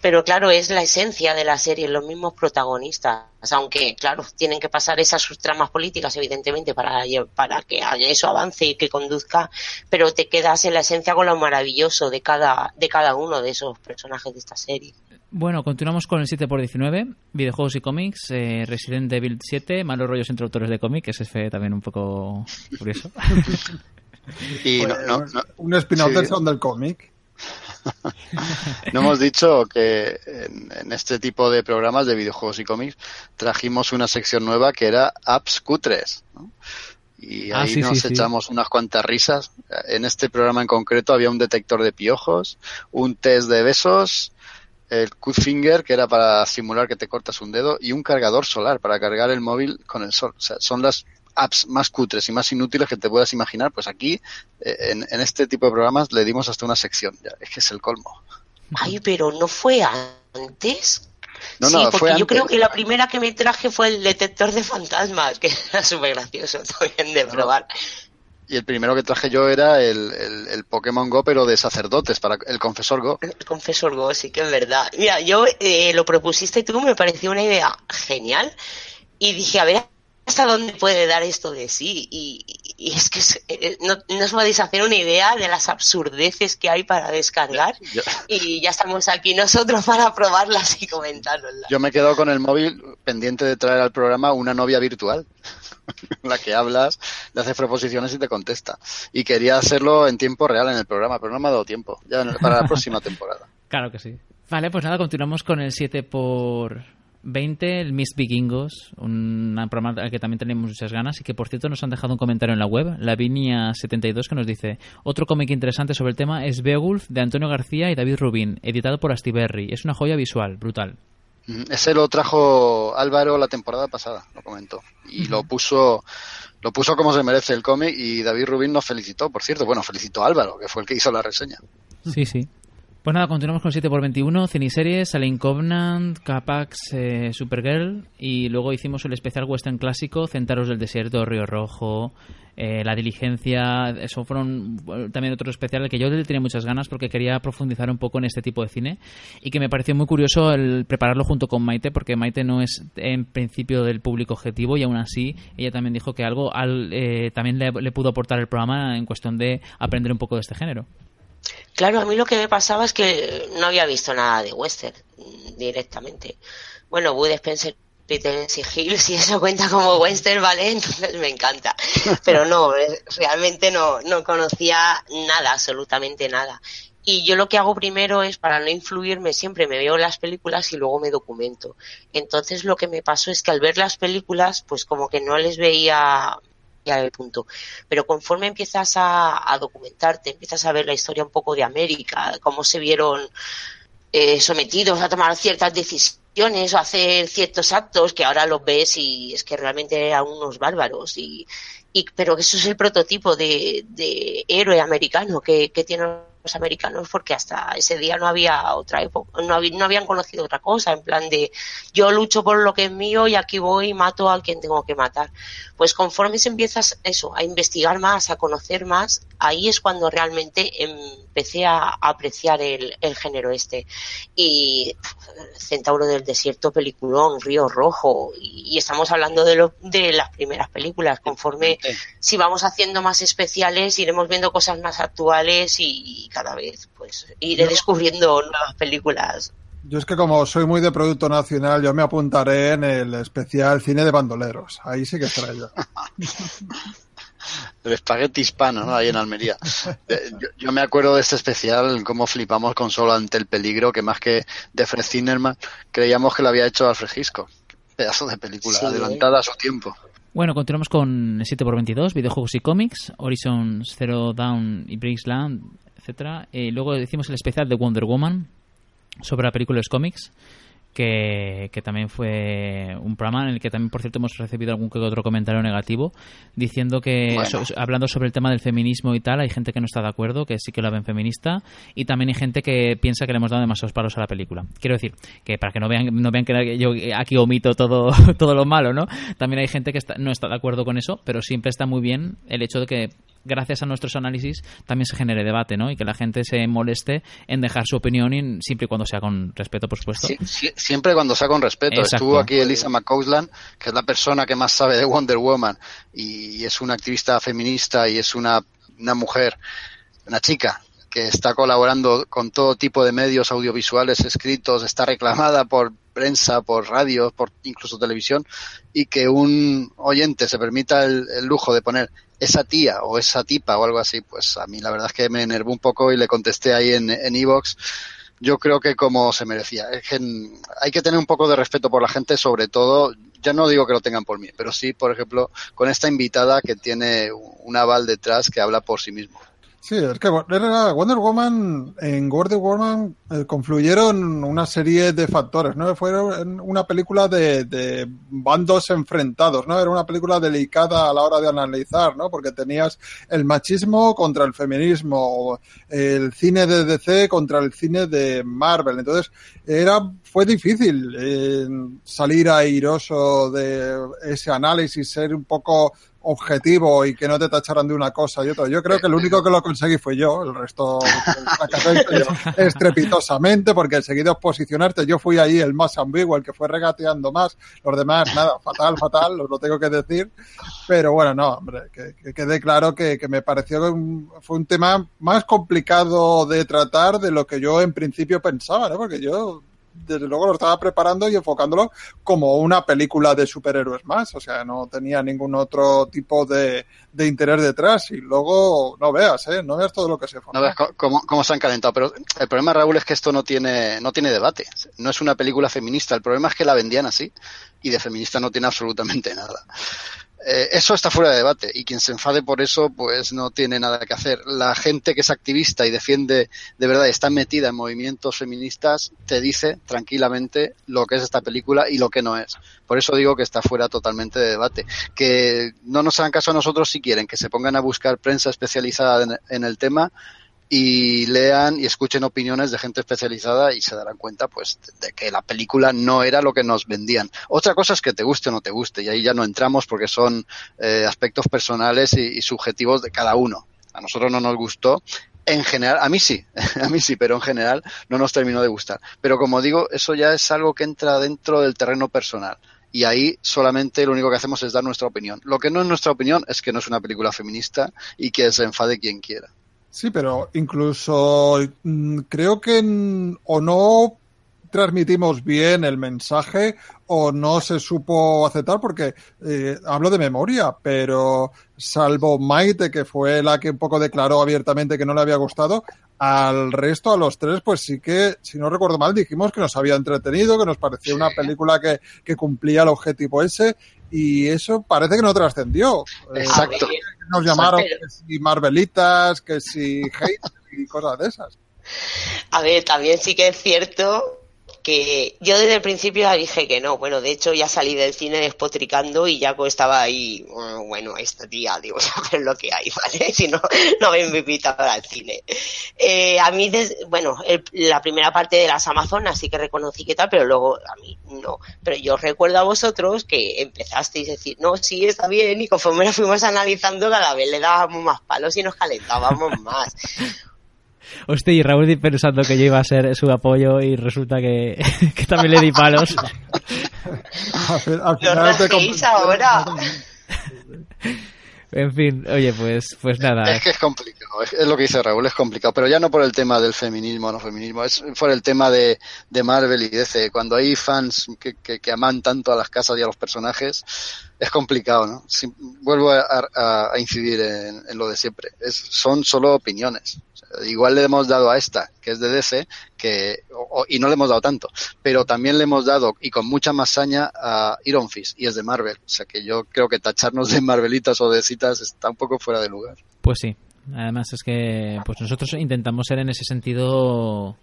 Speaker 4: Pero claro es la esencia de la serie los mismos protagonistas. Aunque claro tienen que pasar esas subtramas políticas evidentemente para para que eso avance y que conduzca pero te quedas en la esencia con lo maravilloso de cada de cada uno de esos personajes de esta serie
Speaker 2: bueno, continuamos con el 7x19, videojuegos y cómics, eh, Resident Evil 7, malos rollos entre autores de cómics, ese fue también un poco curioso.
Speaker 5: y un spin-off del cómic.
Speaker 3: no hemos dicho que en, este tipo de programas de videojuegos y cómics trajimos una sección nueva que era apps cutres. Y ah, ahí nos echamos unas cuantas risas. En este programa en concreto había un detector de piojos, un test de besos, el Cut Finger, que era para simular que te cortas un dedo, y un cargador solar para cargar el móvil con el sol. O sea, son las apps más cutres y más inútiles que te puedas imaginar. Pues aquí, eh, en, este tipo de programas, le dimos hasta una sección. Ya, es que es el colmo.
Speaker 4: Ay, pero no fue antes. No, sí, porque yo creo que la primera que me traje fue el detector de fantasmas, que era súper gracioso también de probar.
Speaker 3: Y el primero que traje yo era el, el, Pokémon Go, pero de sacerdotes, para el Confesor Go.
Speaker 4: El Confesor Go, sí que es verdad. Mira, yo eh, lo propusiste tú, me pareció una idea genial. Y dije, a ver hasta dónde puede dar esto de sí. Y, es que eh, no, no, os podéis hacer una idea de las absurdeces que hay para descargar. Y ya estamos aquí nosotros para probarlas y comentarlas.
Speaker 3: Yo me quedo con el móvil pendiente de traer al programa una novia virtual. la que hablas, le haces proposiciones y te contesta. Y quería hacerlo en tiempo real en el programa, pero no me ha dado tiempo. Ya para la próxima temporada.
Speaker 2: Claro que sí. Vale, pues nada, continuamos con el 7 por 20, el Miss Vikingos, un programa al que también tenemos muchas ganas y que por cierto nos han dejado un comentario en la web, Lavinia72, que nos dice, otro cómic interesante sobre el tema es Beowulf de Antonio García y David Rubin, editado por Astiberri. Es una joya visual, brutal.
Speaker 3: Ese lo trajo Álvaro la temporada pasada, lo comentó. Y lo puso lo puso como se merece el cómic y David Rubin nos felicitó, por cierto. Bueno, felicitó a Álvaro, que fue el que hizo la reseña.
Speaker 2: Sí, sí. Pues nada, continuamos con 7x21, Ciniseries, Alien Covenant, Capax, eh, Supergirl y luego hicimos el especial western clásico, Centauros del Desierto, Río Rojo, eh, La Diligencia, eso fueron también otro especial al que yo tenía muchas ganas porque quería profundizar un poco en este tipo de cine y que me pareció muy curioso el prepararlo junto con Maite porque Maite no es en principio del público objetivo y aún así ella también dijo que algo al, eh, también le pudo aportar el programa en cuestión de aprender un poco de este género.
Speaker 4: Claro, a mí lo que me pasaba es que no había visto nada de western directamente. Bueno, Bud Spencer, y Hill, si eso cuenta como western, ¿vale? Entonces me encanta. Pero no, realmente no, no conocía nada, absolutamente nada. Y yo lo que hago primero es, para no influirme, siempre me veo las películas y luego me documento. Entonces lo que me pasó es que al ver las películas, pues como que no les veía el punto. Pero conforme empiezas a, documentarte, empiezas a ver la historia un poco de América, cómo se vieron eh, sometidos a tomar ciertas decisiones o hacer ciertos actos que ahora los ves y es que realmente eran unos bárbaros y, y pero eso es el prototipo de, héroe americano que, que tienen los americanos porque hasta ese día no había otra época, no, no habían conocido otra cosa, en plan de yo lucho por lo que es mío y aquí voy y mato a quien tengo que matar. Pues conforme se empiezas eso, a investigar más, a conocer más, ahí es cuando realmente empecé a, apreciar el, el, género este. Y Centauro del Desierto, peliculón, Río Rojo, y, estamos hablando de, lo, de las primeras películas. Conforme, si vamos haciendo más especiales, iremos viendo cosas más actuales y, cada vez pues iré descubriendo nuevas películas.
Speaker 5: Yo es que como soy muy de producto nacional, yo me apuntaré en el especial cine de bandoleros. Ahí sí que estaré yo.
Speaker 3: el espagueti hispano, ¿no? Ahí en Almería. Eh, yo, me acuerdo de este especial, cómo flipamos con Solo ante el peligro, que más que de Fred Zinnerman, creíamos que lo había hecho Alfred Hitchcock. Pedazo de película, adelantada a su tiempo.
Speaker 2: Bueno, continuamos con 7x22, videojuegos y cómics, Horizon Zero Dawn y Land, etcétera. Eh, luego decimos el especial de Wonder Woman sobre la película de los cómics que, que, también fue un programa en el que también, por cierto, hemos recibido algún que otro comentario negativo diciendo que, hablando sobre el tema del feminismo y tal, hay gente que no está de acuerdo, que sí que la ven feminista, y también hay gente que piensa que le hemos dado demasiados palos a la película. Quiero decir, que para que no vean, no vean que yo aquí omito todo, todo lo malo, ¿no? También hay gente que no está de acuerdo con eso, pero siempre está muy bien el hecho de que gracias a nuestros análisis también se genere debate, ¿no? Y que la gente se moleste en dejar su opinión y, siempre y cuando sea con respeto, por supuesto.
Speaker 3: siempre cuando sea con respeto. Estuvo aquí Elisa McCausland, que es la persona que más sabe de Wonder Woman y es una activista feminista y es una, una mujer, una chica que está colaborando con todo tipo de medios audiovisuales escritos, está reclamada por prensa, por radio, por incluso televisión, y que un oyente se permita el, lujo de poner esa tía o esa tipa o algo así, pues a mí la verdad es que me enervó un poco y le contesté ahí en Evox. yo creo que como se merecía. hay que tener un poco de respeto por la gente, sobre todo, ya no digo que lo tengan por mí, pero sí, por ejemplo, con esta invitada que tiene un aval detrás que habla por sí mismo.
Speaker 5: Sí, es que Wonder Woman, en Wonder Woman eh, confluyeron una serie de factores, ¿no? Fue una película de, de, bandos enfrentados, ¿no? Era una película delicada a la hora de analizar, ¿no? Porque tenías el machismo contra el feminismo, el cine de DC contra el cine de Marvel. Entonces, era, fue difícil eh, salir airoso de ese análisis, ser un poco objetivo y que no te tacharan de una cosa y otra. Yo creo que el único que lo conseguí fue yo, el resto estrepitosamente porque enseguida posicionarte, yo fui ahí el más ambiguo, el que fue regateando más, los demás nada, fatal, fatal, os lo tengo que decir, pero bueno, no, hombre, que, quede claro que, que me pareció que fue un tema más complicado de tratar de lo que yo en principio pensaba, ¿no? Porque yo desde luego lo estaba preparando y enfocándolo como una película de superhéroes más, o sea, no tenía ningún otro tipo de, de interés detrás. Y luego no veas, ¿eh? No veas todo lo que se
Speaker 3: No veas cómo, cómo, se han calentado, pero el problema, Raúl, es que esto no tiene, no tiene debate, no es una película feminista, el problema es que la vendían así y de feminista no tiene absolutamente nada. Eh, eso está fuera de debate y quien se enfade por eso pues no tiene nada que hacer. La gente que es activista y defiende de verdad, está metida en movimientos feministas, te dice tranquilamente lo que es esta película y lo que no es. Por eso digo que está fuera totalmente de debate. Que no nos hagan caso a nosotros si quieren, que se pongan a buscar prensa especializada en el tema y lean y escuchen opiniones de gente especializada y se darán cuenta pues de que la película no era lo que nos vendían. Otra cosa es que te guste o no te guste y ahí ya no entramos porque son eh, aspectos personales y, subjetivos de cada uno. A nosotros no nos gustó en general, a mí sí, a mí sí, pero en general no nos terminó de gustar. Pero como digo, eso ya es algo que entra dentro del terreno personal. Y ahí solamente lo único que hacemos es dar nuestra opinión. Lo que no es nuestra opinión es que no es una película feminista y que se enfade quien quiera.
Speaker 5: Sí, pero incluso mm, creo que o no transmitimos bien el mensaje o no se supo aceptar porque eh, hablo de memoria, pero salvo Maite, que fue la que un poco declaró abiertamente que no le había gustado, al resto, a los tres, pues sí que, si no recuerdo mal, dijimos que nos había entretenido, que nos parecía una película que, que cumplía el objetivo ese y eso parece que no trascendió.
Speaker 3: Exacto.
Speaker 5: nos llamaron que si Marvelitas, que si hate y cosas de esas.
Speaker 4: A ver, también sí que es cierto que yo desde el principio ya dije que no. Bueno, de hecho ya salí del cine despotricando y Jaco estaba ahí, "Oh, bueno, esta tía, digo, a ver lo que hay, ¿vale? Si no, no me invitado al cine. Eh, a mí, des- bueno, el- la primera parte de las Amazonas sí que reconocí que tal, pero luego a mí no. Pero yo recuerdo a vosotros que empezasteis a decir, no, sí, está bien, y conforme la fuimos analizando, cada vez le dábamos más palos y nos calentábamos más.
Speaker 2: Hostia, y Raúl di- pensando que yo iba a ser su apoyo y resulta que, que también le di palos.
Speaker 5: Al, fin- al
Speaker 4: Lo
Speaker 5: final te
Speaker 4: rajéis
Speaker 5: convencí-
Speaker 4: ahora.
Speaker 2: En fin, oye, pues, pues nada.
Speaker 3: Es que es complicado, es, es lo que dice Raúl, es complicado, pero ya no por el tema del feminismo o no feminismo, es por el tema de, de Marvel y DC. Cuando hay fans que, que, que aman tanto a las casas y a los personajes, es complicado, ¿no? Si- vuelvo a, a- a incidir en, en lo de siempre, es, son solo opiniones. Igual le hemos dado a esta, que es de DC, que, y no le hemos dado tanto, pero también le hemos dado, y con mucha más saña, a Iron Fist, y es de Marvel. O sea que yo creo que tacharnos de Marvelitas o de citas está un poco fuera de lugar.
Speaker 2: Pues sí. Además es que pues nosotros intentamos ser en ese sentido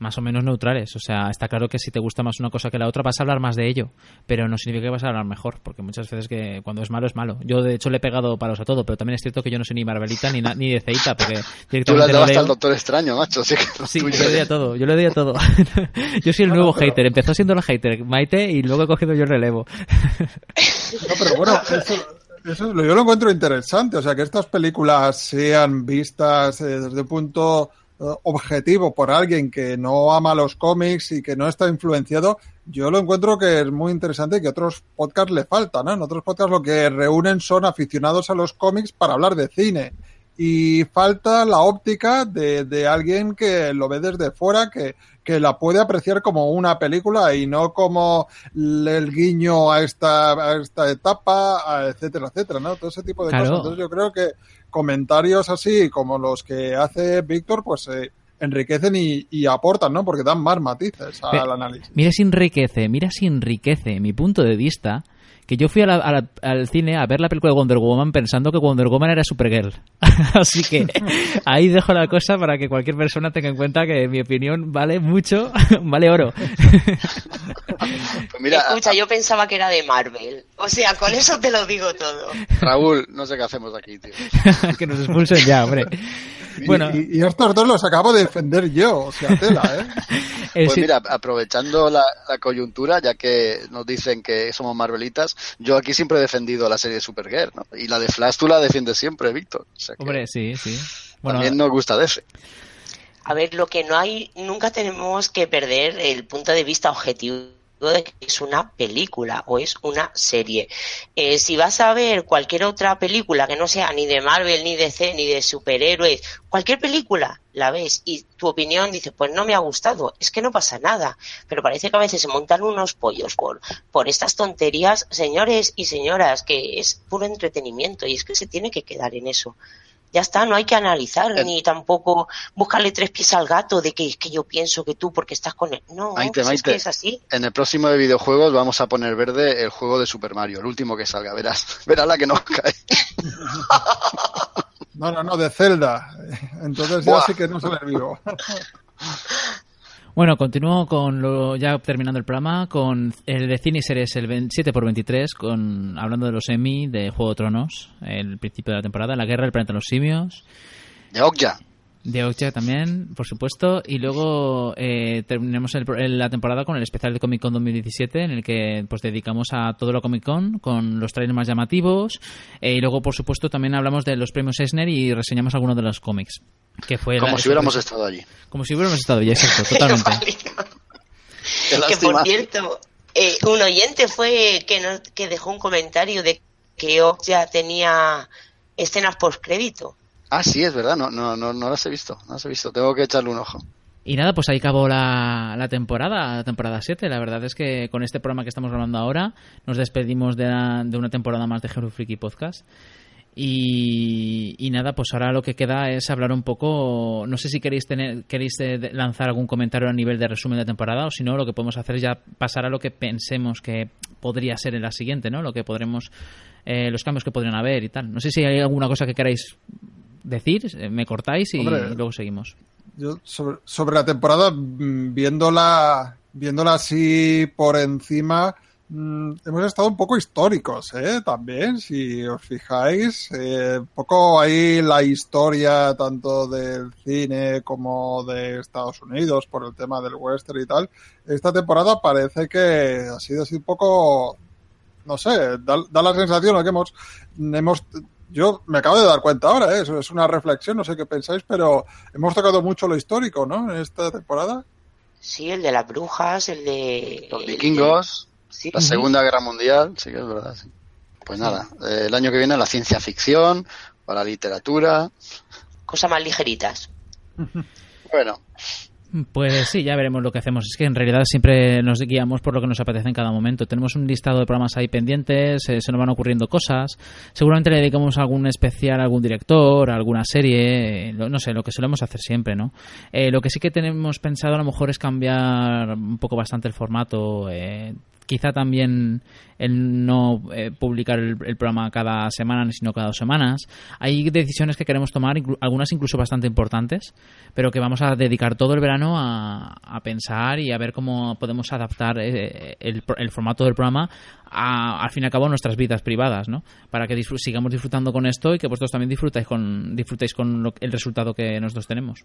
Speaker 2: más o menos neutrales. O sea, está claro que si te gusta más una cosa que la otra vas a hablar más de ello, pero no significa que vas a hablar mejor, porque muchas veces que cuando es malo es malo. Yo de hecho le he pegado palos a todo, pero también es cierto que yo no soy ni Marvelita ni, na- ni de Ceita, porque
Speaker 3: Tú le dabas hasta al Doctor Extraño, macho. Así que lo
Speaker 2: Sí, yo le doy a todo, yo le doy a todo. yo soy el nuevo hater, empezó siendo la hater Maite y luego he cogido yo el relevo.
Speaker 5: No, pero bueno, eso, yo lo encuentro interesante. O sea, que estas películas sean vistas eh, desde un punto objetivo por alguien que no ama los cómics y que no está influenciado, yo lo encuentro que es muy interesante y que otros podcasts le faltan. ¿no? En otros podcasts lo que reúnen son aficionados a los cómics para hablar de cine. Y falta la óptica de, de alguien que lo ve desde fuera, que, que la puede apreciar como una película y no como el guiño a esta, a esta etapa, a etcétera, etcétera, ¿no? Todo ese tipo de
Speaker 2: Claro.
Speaker 5: cosas. Entonces yo creo que comentarios así como los que hace Víctor, pues eh, enriquecen y, y aportan, ¿no? Porque dan más matices al análisis.
Speaker 2: Mira si enriquece, mira si enriquece mi punto de vista que yo fui a la- a la- al cine a ver la película de Wonder Woman pensando que Wonder Woman era Supergirl. Así que ahí dejo la cosa para que cualquier persona tenga en cuenta que mi opinión vale mucho, vale oro.
Speaker 3: Pues mira,
Speaker 4: Escucha, yo pensaba que era de Marvel. O sea, con eso te lo digo todo.
Speaker 3: Raúl, no sé qué hacemos aquí, tío.
Speaker 2: que nos expulsen ya, hombre. Bueno,
Speaker 5: Y, y estos dos los acabo de defender yo, o sea, tela, ¿eh?
Speaker 3: Pues mira, aprovechando la, la coyuntura, ya que nos dicen que somos Marvelitas, yo aquí siempre he defendido la serie de Supergirl, ¿no? Y la de Flash tú la defiendes siempre, Víctor. O sea que
Speaker 2: hombre, sí, sí. Bueno,
Speaker 3: también nos gusta de ese.
Speaker 4: A ver, lo que no hay, nunca tenemos que perder el punto de vista objetivo de que es una película o es una serie. Eh, si vas a ver cualquier otra película que no sea ni de Marvel, ni de DC, ni de superhéroes, cualquier película la ves y tu opinión dice, pues no me ha gustado, es que no pasa nada. Pero parece que a veces se montan unos pollos por, por estas tonterías, señores y señoras, que es puro entretenimiento y es que se tiene que quedar en eso. Ya está, no hay que analizar
Speaker 3: Eh.
Speaker 4: ni tampoco buscarle tres pies al gato de que es que yo pienso que tú porque estás con él. No,
Speaker 3: Maite,
Speaker 4: es que es así.
Speaker 3: En el próximo de videojuegos vamos a poner verde el juego de Super Mario, el último que salga, verás. Verás la que nos cae.
Speaker 5: No, no, no, de Zelda. Entonces ya
Speaker 3: Buah.
Speaker 5: sí que no sale vivo.
Speaker 2: Bueno, continúo con lo, ya terminando el programa con el de cine y series el 7x23 con hablando de los Emmy de Juego de Tronos, el principio de la temporada, la guerra del planeta de los simios,
Speaker 3: De Okja.
Speaker 2: De Okja también, por supuesto, y luego eh, terminamos el- el- la temporada con el especial de Comic Con 2017 en el que pues dedicamos a todo lo Comic Con con los trailers más llamativos eh, y luego por supuesto también hablamos de los premios Eisner y reseñamos algunos de los cómics. Que fue la-
Speaker 3: Como si hubiéramos estado allí.
Speaker 2: como si hubiéramos estado ya, exacto, totalmente.
Speaker 4: Que por cierto, eh, un oyente fue que, nos, que dejó un comentario de que ya tenía escenas post crédito.
Speaker 3: Ah, sí, es verdad, no, no, no, no las he visto, no las he visto, tengo que echarle un ojo.
Speaker 2: Y nada, pues ahí acabó la, la temporada, la temporada 7. La verdad es que con este programa que estamos grabando ahora nos despedimos de, de una temporada más de Hero Freaky Podcast. Y, y nada, pues ahora lo que queda es hablar un poco. No sé si queréis tener queréis eh, lanzar algún comentario a nivel de resumen de temporada o si no, lo que podemos hacer es ya pasar a lo que pensemos que podría ser en la siguiente, ¿no? Lo que podremos. eh, los cambios que podrían haber y tal. No sé si hay alguna cosa que queráis decir, eh, me cortáis y
Speaker 5: Hombre.
Speaker 2: luego seguimos.
Speaker 5: Yo sobre, sobre la temporada, mm, viéndola viéndola así por encima, mm, hemos estado un poco históricos, ¿eh? También, si os fijáis, eh, un poco ahí la historia tanto del cine como de Estados Unidos por el tema del western y tal. Esta temporada parece que ha sido así un poco, no sé, da, da la sensación de que hemos, hemos yo me acabo de dar cuenta ahora, ¿eh? eso es una reflexión, no sé qué pensáis, pero hemos tocado mucho lo histórico, ¿no? En esta temporada.
Speaker 4: Sí, el de las brujas, el de...
Speaker 3: Los
Speaker 4: de-
Speaker 3: vikingos,
Speaker 4: Sí.
Speaker 3: la Segunda Guerra Mundial, sí que es verdad. sí. Pues nada, eh, el año que viene la ciencia ficción, o la literatura.
Speaker 4: Cosas más ligeritas.
Speaker 3: Bueno,
Speaker 2: Pues sí, ya veremos lo que hacemos. Es que en realidad siempre nos guiamos por lo que nos apetece en cada momento. Tenemos un listado de programas ahí pendientes, eh, se nos van ocurriendo cosas. Seguramente le dedicamos algún especial a algún director, a alguna serie, eh, no sé, lo que solemos hacer siempre, ¿no? Eh, lo que sí que tenemos pensado a lo mejor es cambiar un poco bastante el formato. Quizá también el no eh, publicar el, el programa cada semana, sino cada dos semanas. Hay decisiones que queremos tomar, algunas incluso bastante importantes, pero que vamos a dedicar todo el verano a, pensar y a ver cómo podemos adaptar eh, el, el formato del programa a, al fin y al cabo a nuestras vidas privadas, ¿no? Para que disfr- sigamos disfrutando con esto y que vosotros también disfrutáis con, disfrutéis con lo- el resultado que nosotros tenemos.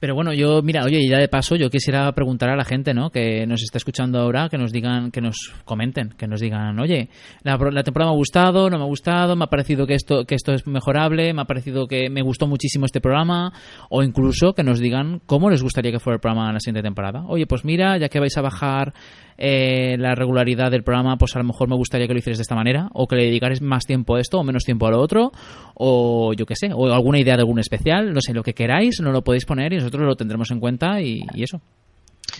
Speaker 2: Pero bueno, yo, mira, oye, ya de paso, yo quisiera preguntar a la gente, ¿no? Que nos está escuchando ahora, que nos digan, que nos comenten, que nos digan, oye, la, la temporada me ha gustado, no me ha gustado, me ha parecido que esto, que esto es mejorable, me ha parecido que me gustó muchísimo este programa, o incluso que nos digan cómo les gustaría que fuera el programa en la siguiente temporada. Oye, pues mira, ya que vais a bajar eh, la regularidad del programa, pues a lo mejor me gustaría que lo hicierais de esta manera, o que le dedicarais más tiempo a esto o menos tiempo a lo otro, o yo qué sé, o alguna idea de algún especial, no sé, lo que queráis, no lo podéis poner y nosotros lo tendremos en cuenta y, y eso.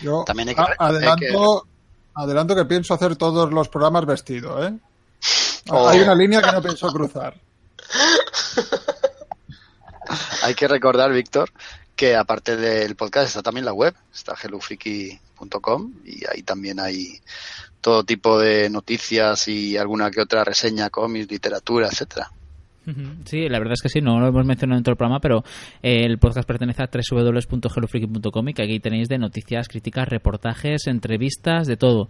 Speaker 5: Yo
Speaker 3: También hay que- hay
Speaker 5: adelanto, adelanto que pienso hacer todos los programas vestido, ¿eh?
Speaker 3: Oh.
Speaker 5: Hay una línea que no pienso cruzar.
Speaker 3: hay que recordar, Víctor, que aparte del podcast está también la web, está hellofriki.com y ahí también hay todo tipo de noticias y alguna que otra reseña, cómics, literatura, etcétera.
Speaker 2: Sí, la verdad es que sí, no lo hemos mencionado en todo el programa, pero eh, el podcast pertenece a www.hellofreaky.com y que aquí tenéis de noticias, críticas, reportajes, entrevistas, de todo.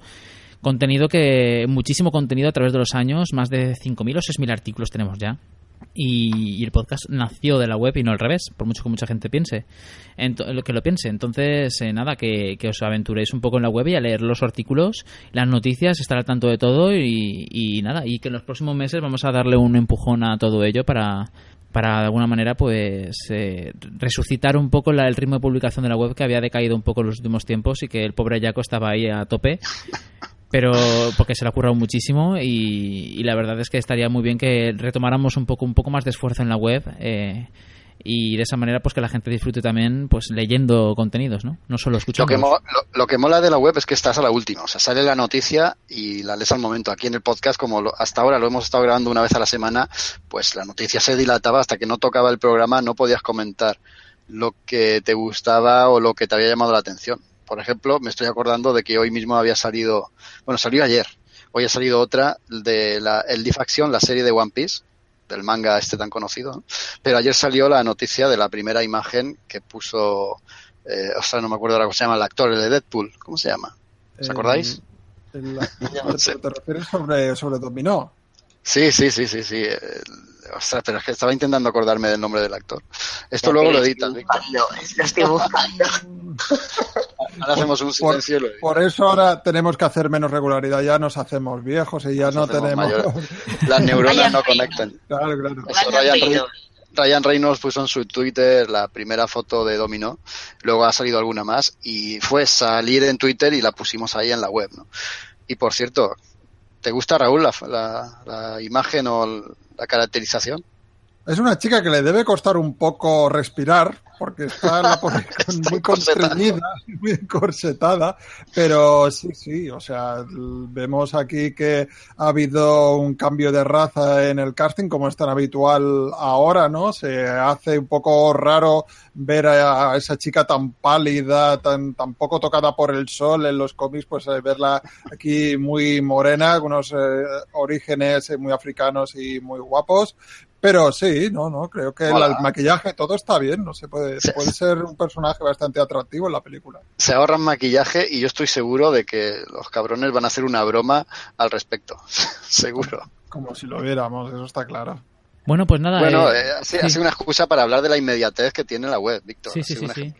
Speaker 2: Contenido que, muchísimo contenido a través de los años, más de 5.000 o 6.000 artículos tenemos ya. Y, el podcast nació de la web y no al revés, por mucho que mucha gente piense, lo que lo piense. Entonces, eh, nada, que, que os aventuréis un poco en la web y a leer los artículos, las noticias, estar al tanto de todo y, y nada, y que en los próximos meses vamos a darle un empujón a todo ello para, para de alguna manera pues eh, resucitar un poco la- el ritmo de publicación de la web que había decaído un poco en los últimos tiempos y que el pobre Jaco estaba ahí a tope pero porque se le ha currado muchísimo y, y la verdad es que estaría muy bien que retomáramos un poco un poco más de esfuerzo en la web eh, y de esa manera pues que la gente disfrute también pues leyendo contenidos no no solo
Speaker 3: Lo
Speaker 2: escuchando
Speaker 3: que, mo- lo, lo que mola de la web es que estás a la última, o sea, sale la noticia y la lees al momento. Aquí en el podcast, como lo- hasta ahora lo hemos estado grabando una vez a la semana, pues la noticia se dilataba hasta que no tocaba el programa, no podías comentar lo que te gustaba o lo que te había llamado la atención. Por ejemplo, me estoy acordando de que hoy mismo había salido, bueno, salió ayer, hoy ha salido otra de la, el Leaf Action, la serie de One Piece, del manga este tan conocido, ¿no? pero ayer salió la noticia de la primera imagen que puso, eh, o sea, no me acuerdo ahora cómo se llama el actor, el de Deadpool, ¿cómo se llama? ¿Os acordáis?
Speaker 5: El-
Speaker 4: No.
Speaker 5: ¿Te, te refieres sobre, sobre Dominó?
Speaker 3: Sí, sí, sí, sí, sí. ostras, pero es que estaba intentando acordarme del nombre del actor. Esto luego lo.
Speaker 4: No, lo estoy buscando.
Speaker 3: Ahora hacemos un
Speaker 5: Por,
Speaker 3: silencio
Speaker 5: por eso ahora tenemos que hacer menos regularidad. Ya nos hacemos viejos y ya
Speaker 3: Nos
Speaker 5: no tenemos.
Speaker 3: Las neuronas no conectan.
Speaker 5: claro, claro.
Speaker 3: Eso,
Speaker 4: Ryan
Speaker 3: Ryan,
Speaker 4: Reynolds.
Speaker 3: Ryan Reynolds puso en su Twitter la primera foto de Domino, luego ha salido alguna más y fue salir en Twitter y la pusimos ahí en la web, ¿no? Y por cierto, ¿te gusta Raúl la, la- la imagen o la caracterización?
Speaker 5: Es una chica que le debe costar un poco respirar, porque está en la posición muy constreñida, muy encorsetada, pero sí, sí, o sea, vemos aquí que ha habido un cambio de raza en el casting, como es tan habitual ahora, ¿no? Se hace un poco raro ver a, esa chica tan pálida, tan, tan poco tocada por el sol en los cómics, pues eh, verla aquí muy morena, con unos eh, orígenes muy africanos y muy guapos, Pero sí, no, no, creo que el, maquillaje, todo está bien, no se puede, puede ser un personaje bastante atractivo en la película.
Speaker 3: Se ahorran maquillaje y yo estoy seguro de que los cabrones van a hacer una broma al respecto. seguro.
Speaker 5: Como si lo viéramos, eso está claro.
Speaker 2: Bueno, pues nada.
Speaker 3: Bueno, eh, eh hace, una excusa para hablar de la inmediatez que tiene la web, Víctor.
Speaker 2: Sí, sí, sí, sí.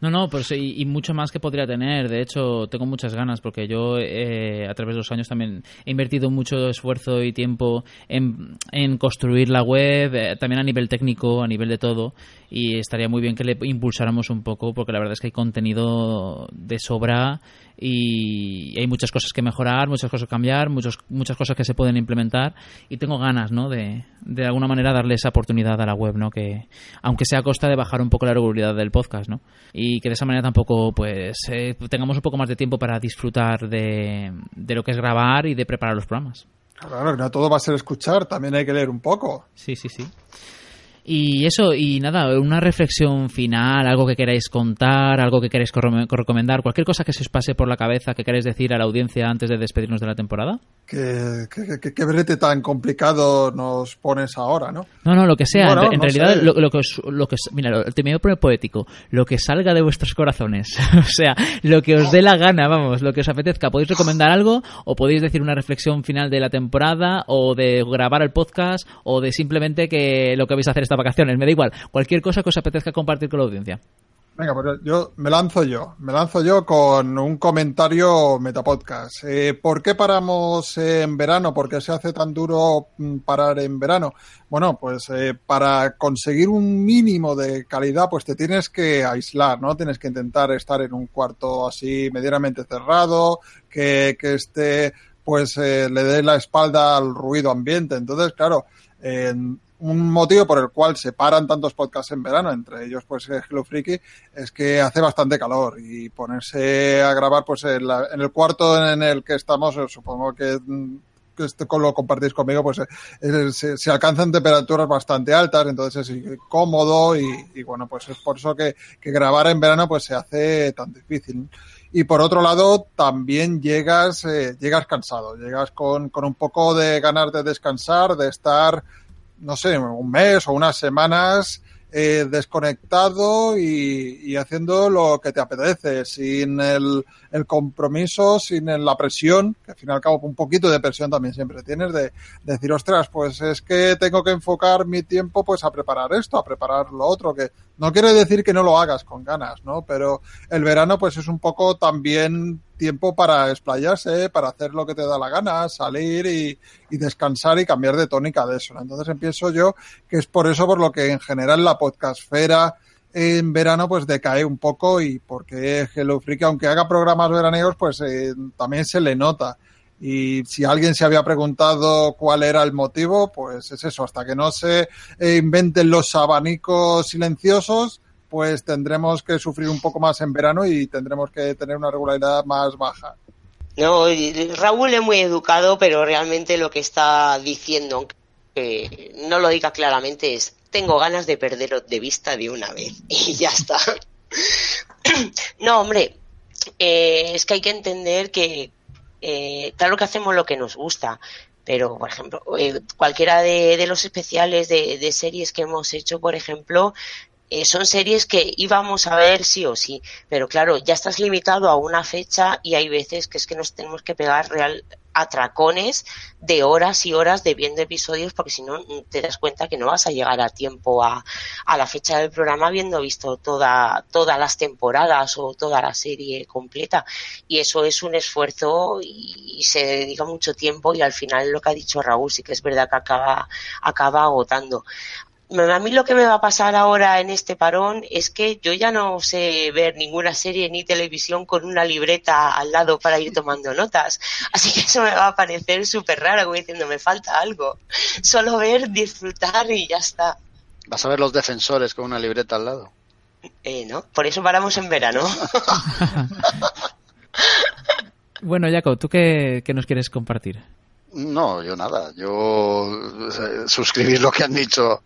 Speaker 2: No, no, pues y, mucho más que podría tener. De hecho, tengo muchas ganas porque yo eh, a través de los años también he invertido mucho esfuerzo y tiempo en, en construir la web, eh, también a nivel técnico, a nivel de todo. Y estaría muy bien que le impulsáramos un poco porque la verdad es que hay contenido de sobra y hay muchas cosas que mejorar, muchas cosas que cambiar, muchos, muchas cosas que se pueden implementar y tengo ganas, ¿no? De, de alguna manera darle esa oportunidad a la web, ¿no? Que aunque sea a costa de bajar un poco la regularidad del podcast, ¿no? Y que de esa manera tampoco, pues, eh, tengamos un poco más de tiempo para disfrutar de, de lo que es grabar y de preparar los programas.
Speaker 5: Claro, no todo va a ser escuchar, también hay que leer un poco.
Speaker 2: Sí, sí, sí. Y eso, y nada, una reflexión final, algo que queráis contar, algo que queráis recomendar, cualquier cosa que se os pase por la cabeza que queráis decir a la audiencia antes de despedirnos de la temporada.
Speaker 5: Qué, qué, brete tan complicado nos pones ahora, ¿no?
Speaker 2: No, no, lo que sea. en, realidad, lo, que os, lo que mira, te me voy a poner poético. Lo que salga de vuestros corazones. o sea, lo que os dé la gana, vamos, lo que os apetezca. Podéis recomendar algo o podéis decir una reflexión final de la temporada o de grabar el podcast o de simplemente que lo que vais a hacer esta vacaciones, me da igual. Cualquier cosa que os apetezca compartir con la audiencia.
Speaker 5: Venga, pues yo me lanzo yo, me lanzo yo con un comentario Metapodcast. Eh, ¿Por qué paramos en verano? ¿Por qué se hace tan duro mm, parar en verano? Bueno, pues eh, para conseguir un mínimo de calidad, pues te tienes que aislar, ¿no? Tienes que intentar estar en un cuarto así medianamente cerrado, que, que esté, pues eh, le dé la espalda al ruido ambiente. Entonces, claro, en un motivo por el cual se paran tantos podcasts en verano, entre ellos pues Hello Freaky, es que hace bastante calor y ponerse a grabar pues en, el cuarto en el que estamos, eh, supongo que, que lo compartís conmigo, pues eh, se, alcanzan temperaturas bastante altas, entonces es cómodo y, bueno, pues es por eso que, grabar en verano pues se hace tan difícil. Y por otro lado, también llegas, eh, llegas cansado, llegas con, con un poco de ganas de descansar, de estar no sé, un mes o unas semanas eh, desconectado y, haciendo lo que te apetece, sin el, compromiso, sin la presión, que al fin y al cabo un poquito de presión también siempre tienes, de, decir, ostras, pues es que tengo que enfocar mi tiempo pues a preparar esto, a preparar lo otro, que no quiere decir que no lo hagas con ganas, ¿no? Pero el verano pues es un poco también tiempo para explayarse, para hacer lo que te da la gana, salir y, descansar y cambiar de tónica de eso. Entonces empiezo yo que es por eso por lo que en general la podcastfera en verano pues decae un poco y porque Hello Freak, aunque haga programas veraneos, pues eh, también se le nota. Y si alguien se había preguntado cuál era el motivo, pues es eso, hasta que no se eh, inventen los abanicos silenciosos, pues tendremos que sufrir un poco más en verano y tendremos que tener una regularidad más baja.
Speaker 4: No, Raúl es muy educado, pero realmente lo que está diciendo, que no lo diga claramente, es tengo ganas de perderlo de vista de una vez y ya está. no, hombre, eh, es que hay que entender que, eh, claro que hacemos lo que nos gusta, pero por ejemplo eh, cualquiera de, los especiales de, de, series que hemos hecho por ejemplo eh, son series que íbamos a ver sí o sí, pero claro, ya estás limitado a una fecha y hay veces que es que nos tenemos que pegar real atracones de horas y horas de viendo episodios porque si no mm, te das cuenta que no vas a llegar a tiempo a, a la fecha del programa habiendo visto toda, todas las temporadas o toda la serie completa. Y eso es un esfuerzo y, y se dedica mucho tiempo y al final lo que ha dicho Raúl sí que es verdad que acaba, acaba agotando a mí lo que me va a pasar ahora en este parón es que yo ya no sé ver ninguna serie ni televisión con una libreta al lado para ir tomando notas. Así que eso me va a parecer súper raro, como diciendo, me falta algo. Solo ver, disfrutar y ya está.
Speaker 3: ¿Vas a ver los defensores con una libreta al lado?
Speaker 4: Eh, no, por eso paramos en verano.
Speaker 2: bueno, Jaco, ¿tú qué, qué nos quieres compartir?
Speaker 3: No, yo nada. Yo suscribir lo que han dicho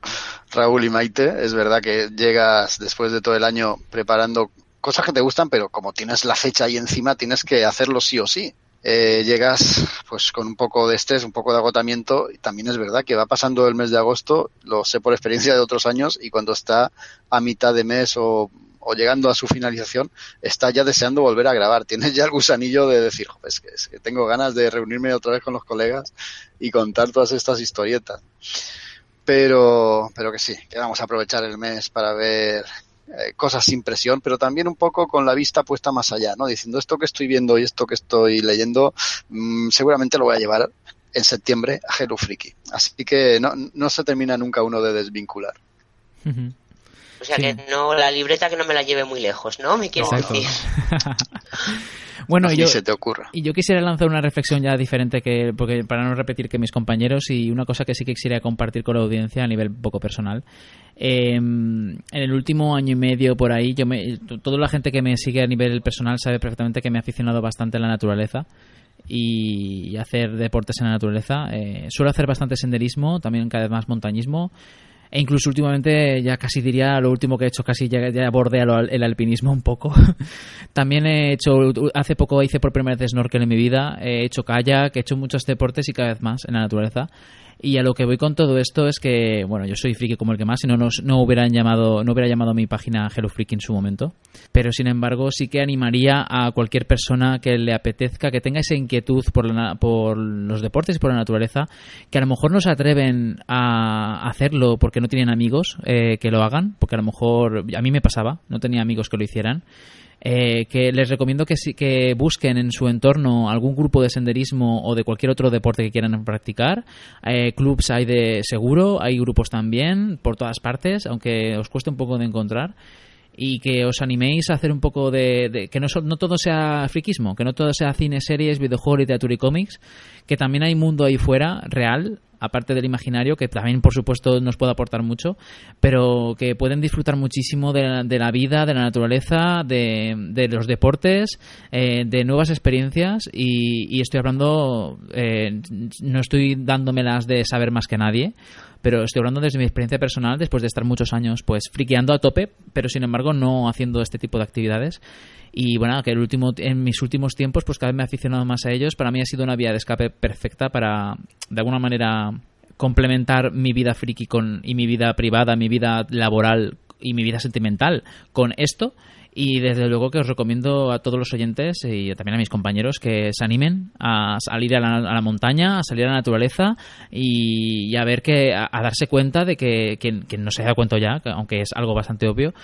Speaker 3: Raúl y Maite. Es verdad que llegas después de todo el año preparando cosas que te gustan, pero como tienes la fecha ahí encima, tienes que hacerlo sí o sí. eh, llegas pues con un poco de estrés, un poco de agotamiento y también es verdad que va pasando el mes de agosto, lo sé por experiencia de otros años y cuando está a mitad de mes o, llegando a su finalización, está ya deseando volver a grabar. Tienes ya el gusanillo de decir, que, es que tengo ganas de reunirme otra vez con los colegas y contar todas estas historietas. Pero, pero que sí, que vamos a aprovechar el mes para ver eh, cosas sin presión, pero también un poco con la vista puesta más allá, ¿no? Diciendo esto que estoy viendo y esto que estoy leyendo, mm, seguramente lo voy a llevar en septiembre a Hello Freaky. Así que no, no se termina nunca uno de desvincular.
Speaker 4: O sea que no, la libreta que no me la lleve muy lejos, ¿no? Me quiero decir.
Speaker 2: Bueno, y yo,
Speaker 3: se te ocurra.
Speaker 2: y yo quisiera lanzar una reflexión ya diferente que porque para no repetir que mis compañeros y una cosa que sí que quisiera compartir con la audiencia a nivel poco personal. Em, en el último año y medio por ahí, yo me, toda la gente que me sigue a nivel personal sabe perfectamente que me he aficionado bastante a la naturaleza y hacer deportes en la naturaleza. Eh, suelo hacer bastante senderismo, también cada vez más montañismo. E incluso últimamente, ya casi diría, lo último que he hecho casi ya, ya bordea el alpinismo un poco. También he hecho, hace poco hice por primera vez snorkel en mi vida, he hecho kayak, he hecho muchos deportes y cada vez más en la naturaleza. Y a lo que voy con todo esto es que, bueno, yo soy friki como el que más, si no, no, hubieran llamado, no hubiera llamado a mi página Hello Freaky en su momento. Pero sin embargo, sí que animaría a cualquier persona que le apetezca, que tenga esa inquietud por, por los deportes y por la naturaleza, que a lo mejor no se atreven a hacerlo porque no tienen amigos eh, que lo hagan, porque a lo mejor a mí me pasaba, no tenía amigos que lo hicieran. Eh, que les recomiendo que, que busquen en su entorno algún grupo de senderismo o de cualquier otro deporte que quieran practicar. Eh, clubs hay de seguro, hay grupos también por todas partes, aunque os cueste un poco de encontrar y que os animéis a hacer un poco de, que no, no todo sea friquismo, que no todo sea cine, series, videojuegos, literatura y cómics, que también hay mundo ahí fuera real aparte del imaginario, que también por supuesto nos puede aportar mucho, pero que pueden disfrutar muchísimo de la, vida, de la naturaleza, de, los deportes, eh, de nuevas experiencias y, estoy hablando, eh, no estoy dándomelas de saber más que nadie, pero estoy hablando desde mi experiencia personal después de estar muchos años pues friqueando a tope, pero sin embargo no haciendo este tipo de actividades y bueno, que el último, en mis últimos tiempos pues cada vez me he aficionado más a ellos. Para mí ha sido una vía de escape perfecta para, de alguna manera, complementar mi vida friki con, y mi vida privada, mi vida laboral y mi vida sentimental con esto. Y desde luego que os recomiendo a todos los oyentes y también a mis compañeros que se animen a salir a la, montaña, a salir a la naturaleza y, a ver que, a, darse cuenta de que, que, no se da cuenta ya, aunque es algo bastante obvio,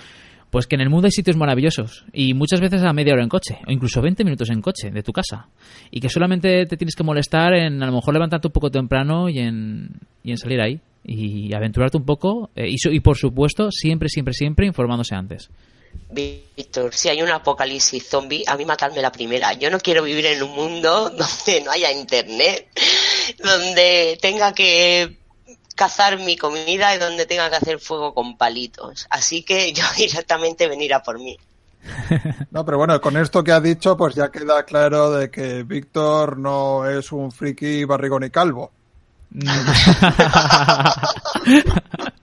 Speaker 2: pues que en el mundo hay sitios maravillosos y muchas veces a media hora en coche o incluso 20 minutos en coche de tu casa y que solamente te tienes que molestar en a lo mejor levantarte un poco temprano y en, y en salir ahí y aventurarte un poco eh, y, por supuesto siempre, siempre, siempre informándose antes.
Speaker 4: Víctor, si hay un apocalipsis zombie, a mí matarme la primera. Yo no quiero vivir en un mundo donde no haya internet, donde tenga que cazar mi comida y donde tenga que hacer fuego con palitos. Así que yo directamente venir a por mí.
Speaker 5: No, pero bueno, con esto que ha dicho, pues ya queda claro de que Víctor no es un friki barrigón y calvo.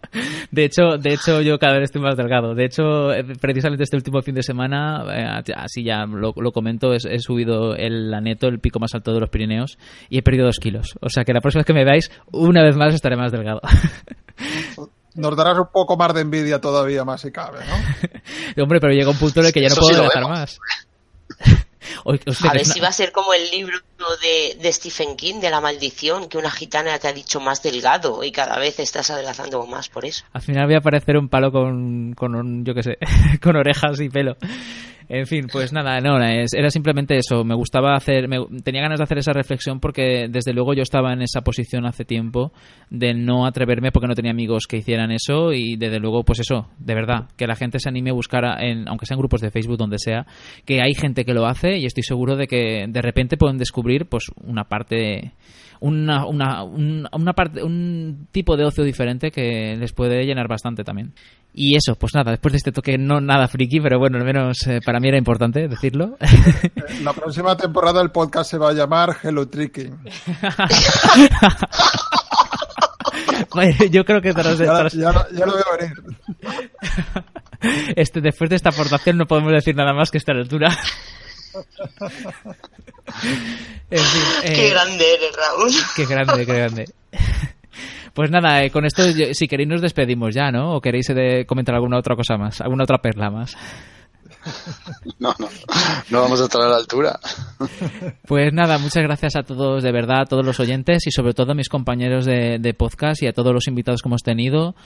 Speaker 2: De hecho, de hecho, yo cada vez estoy más delgado. De hecho, eh, precisamente este último fin de semana, eh, así ya lo, comento, he, subido el aneto, el pico más alto de los Pirineos, y he perdido dos kilos. O sea que la próxima vez que me veáis, una vez más estaré más delgado.
Speaker 5: Nos darás un poco más de envidia todavía, más si cabe, ¿no?
Speaker 2: Hombre, pero llega un punto en el que ya no puedo dejar más
Speaker 4: a ver si va a ser como el libro de, Stephen King de la maldición, que una gitana te ha dicho más delgado y cada vez estás adelgazando más por eso.
Speaker 2: Al final voy a parecer un palo con, con yo qué sé, con orejas y pelo. En fin, pues nada, no, era simplemente eso. Me gustaba hacer, tenía ganas de hacer esa reflexión porque desde luego yo estaba en esa posición hace tiempo de no atreverme porque no tenía amigos que hicieran eso y desde luego, pues eso, de verdad, que la gente se anime a buscar, en, aunque sean grupos de Facebook, donde sea, que hay gente que lo hace y estoy seguro de que de repente pueden descubrir, pues, una parte una, una, una parte, un tipo de ocio diferente que les puede llenar bastante también. Y eso, pues nada, después de este toque no nada friki, pero bueno, al menos eh, para mí era importante decirlo.
Speaker 5: La próxima temporada el podcast se va a llamar Hello Tricking.
Speaker 2: yo creo que tras,
Speaker 5: ya, ya, ya, lo veo venir.
Speaker 2: Este, después de esta aportación no podemos decir nada más que esta altura. En fin,
Speaker 4: Qué
Speaker 2: eh,
Speaker 4: grande eres, Raúl.
Speaker 2: Qué grande, qué grande. Pues nada, eh, con esto, si queréis, nos despedimos ya, ¿no? ¿O queréis eh, comentar alguna otra cosa más? ¿Alguna otra perla más?
Speaker 3: No, no, no vamos a estar a la altura.
Speaker 2: Pues nada, muchas gracias a todos, de verdad, a todos los oyentes y sobre todo a mis compañeros de, podcast y a todos los invitados que hemos tenido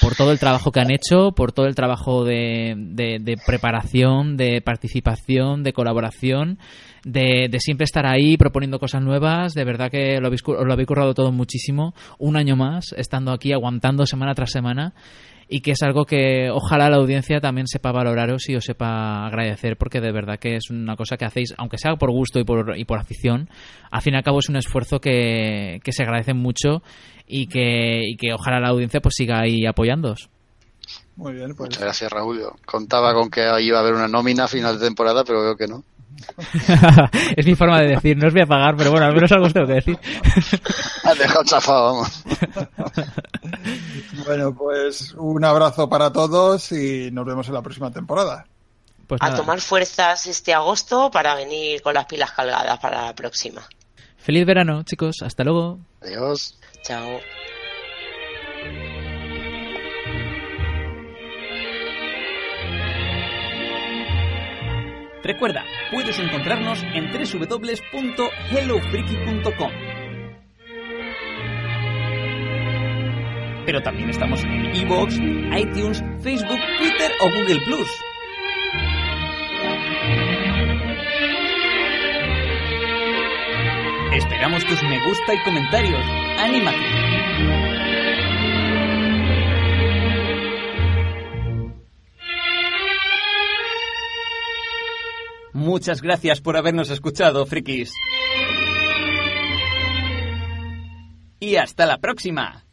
Speaker 2: por todo el trabajo que han hecho, por todo el trabajo de, de- preparación, de participación, de colaboración, de, de siempre estar ahí proponiendo cosas nuevas. De verdad que lo habéis, lo habéis currado todo muchísimo. Un año más, estando aquí, aguantando semana tras semana. Y que es algo que ojalá la audiencia también sepa valoraros y os sepa agradecer, porque de verdad que es una cosa que hacéis, aunque sea por gusto y por, y por afición, al fin y al cabo es un esfuerzo que, que se agradece mucho y que, y que ojalá la audiencia pues siga ahí apoyándoos.
Speaker 5: Muy bien, pues
Speaker 3: Muchas gracias, Raúl. Yo contaba con que iba a haber una nómina a final de temporada, pero veo que no.
Speaker 2: es mi forma de decir, no os voy a pagar, pero bueno, al menos algo os tengo que decir.
Speaker 3: Has dejado chafado, vamos.
Speaker 5: bueno, pues un abrazo para todos y nos vemos en la próxima temporada.
Speaker 2: Pues
Speaker 4: A tomar fuerzas este agosto para venir con las pilas cargadas para la próxima.
Speaker 2: feliz verano, chicos, hasta luego.
Speaker 3: Adiós.
Speaker 4: Chao.
Speaker 1: Recuerda, puedes encontrarnos en www.hellofreaky.com. Pero también estamos en iVoox, iTunes, Facebook, Twitter o Google. Esperamos tus me gusta y comentarios. ¡Anímate! Muchas gracias por habernos escuchado, frikis. Y hasta la próxima.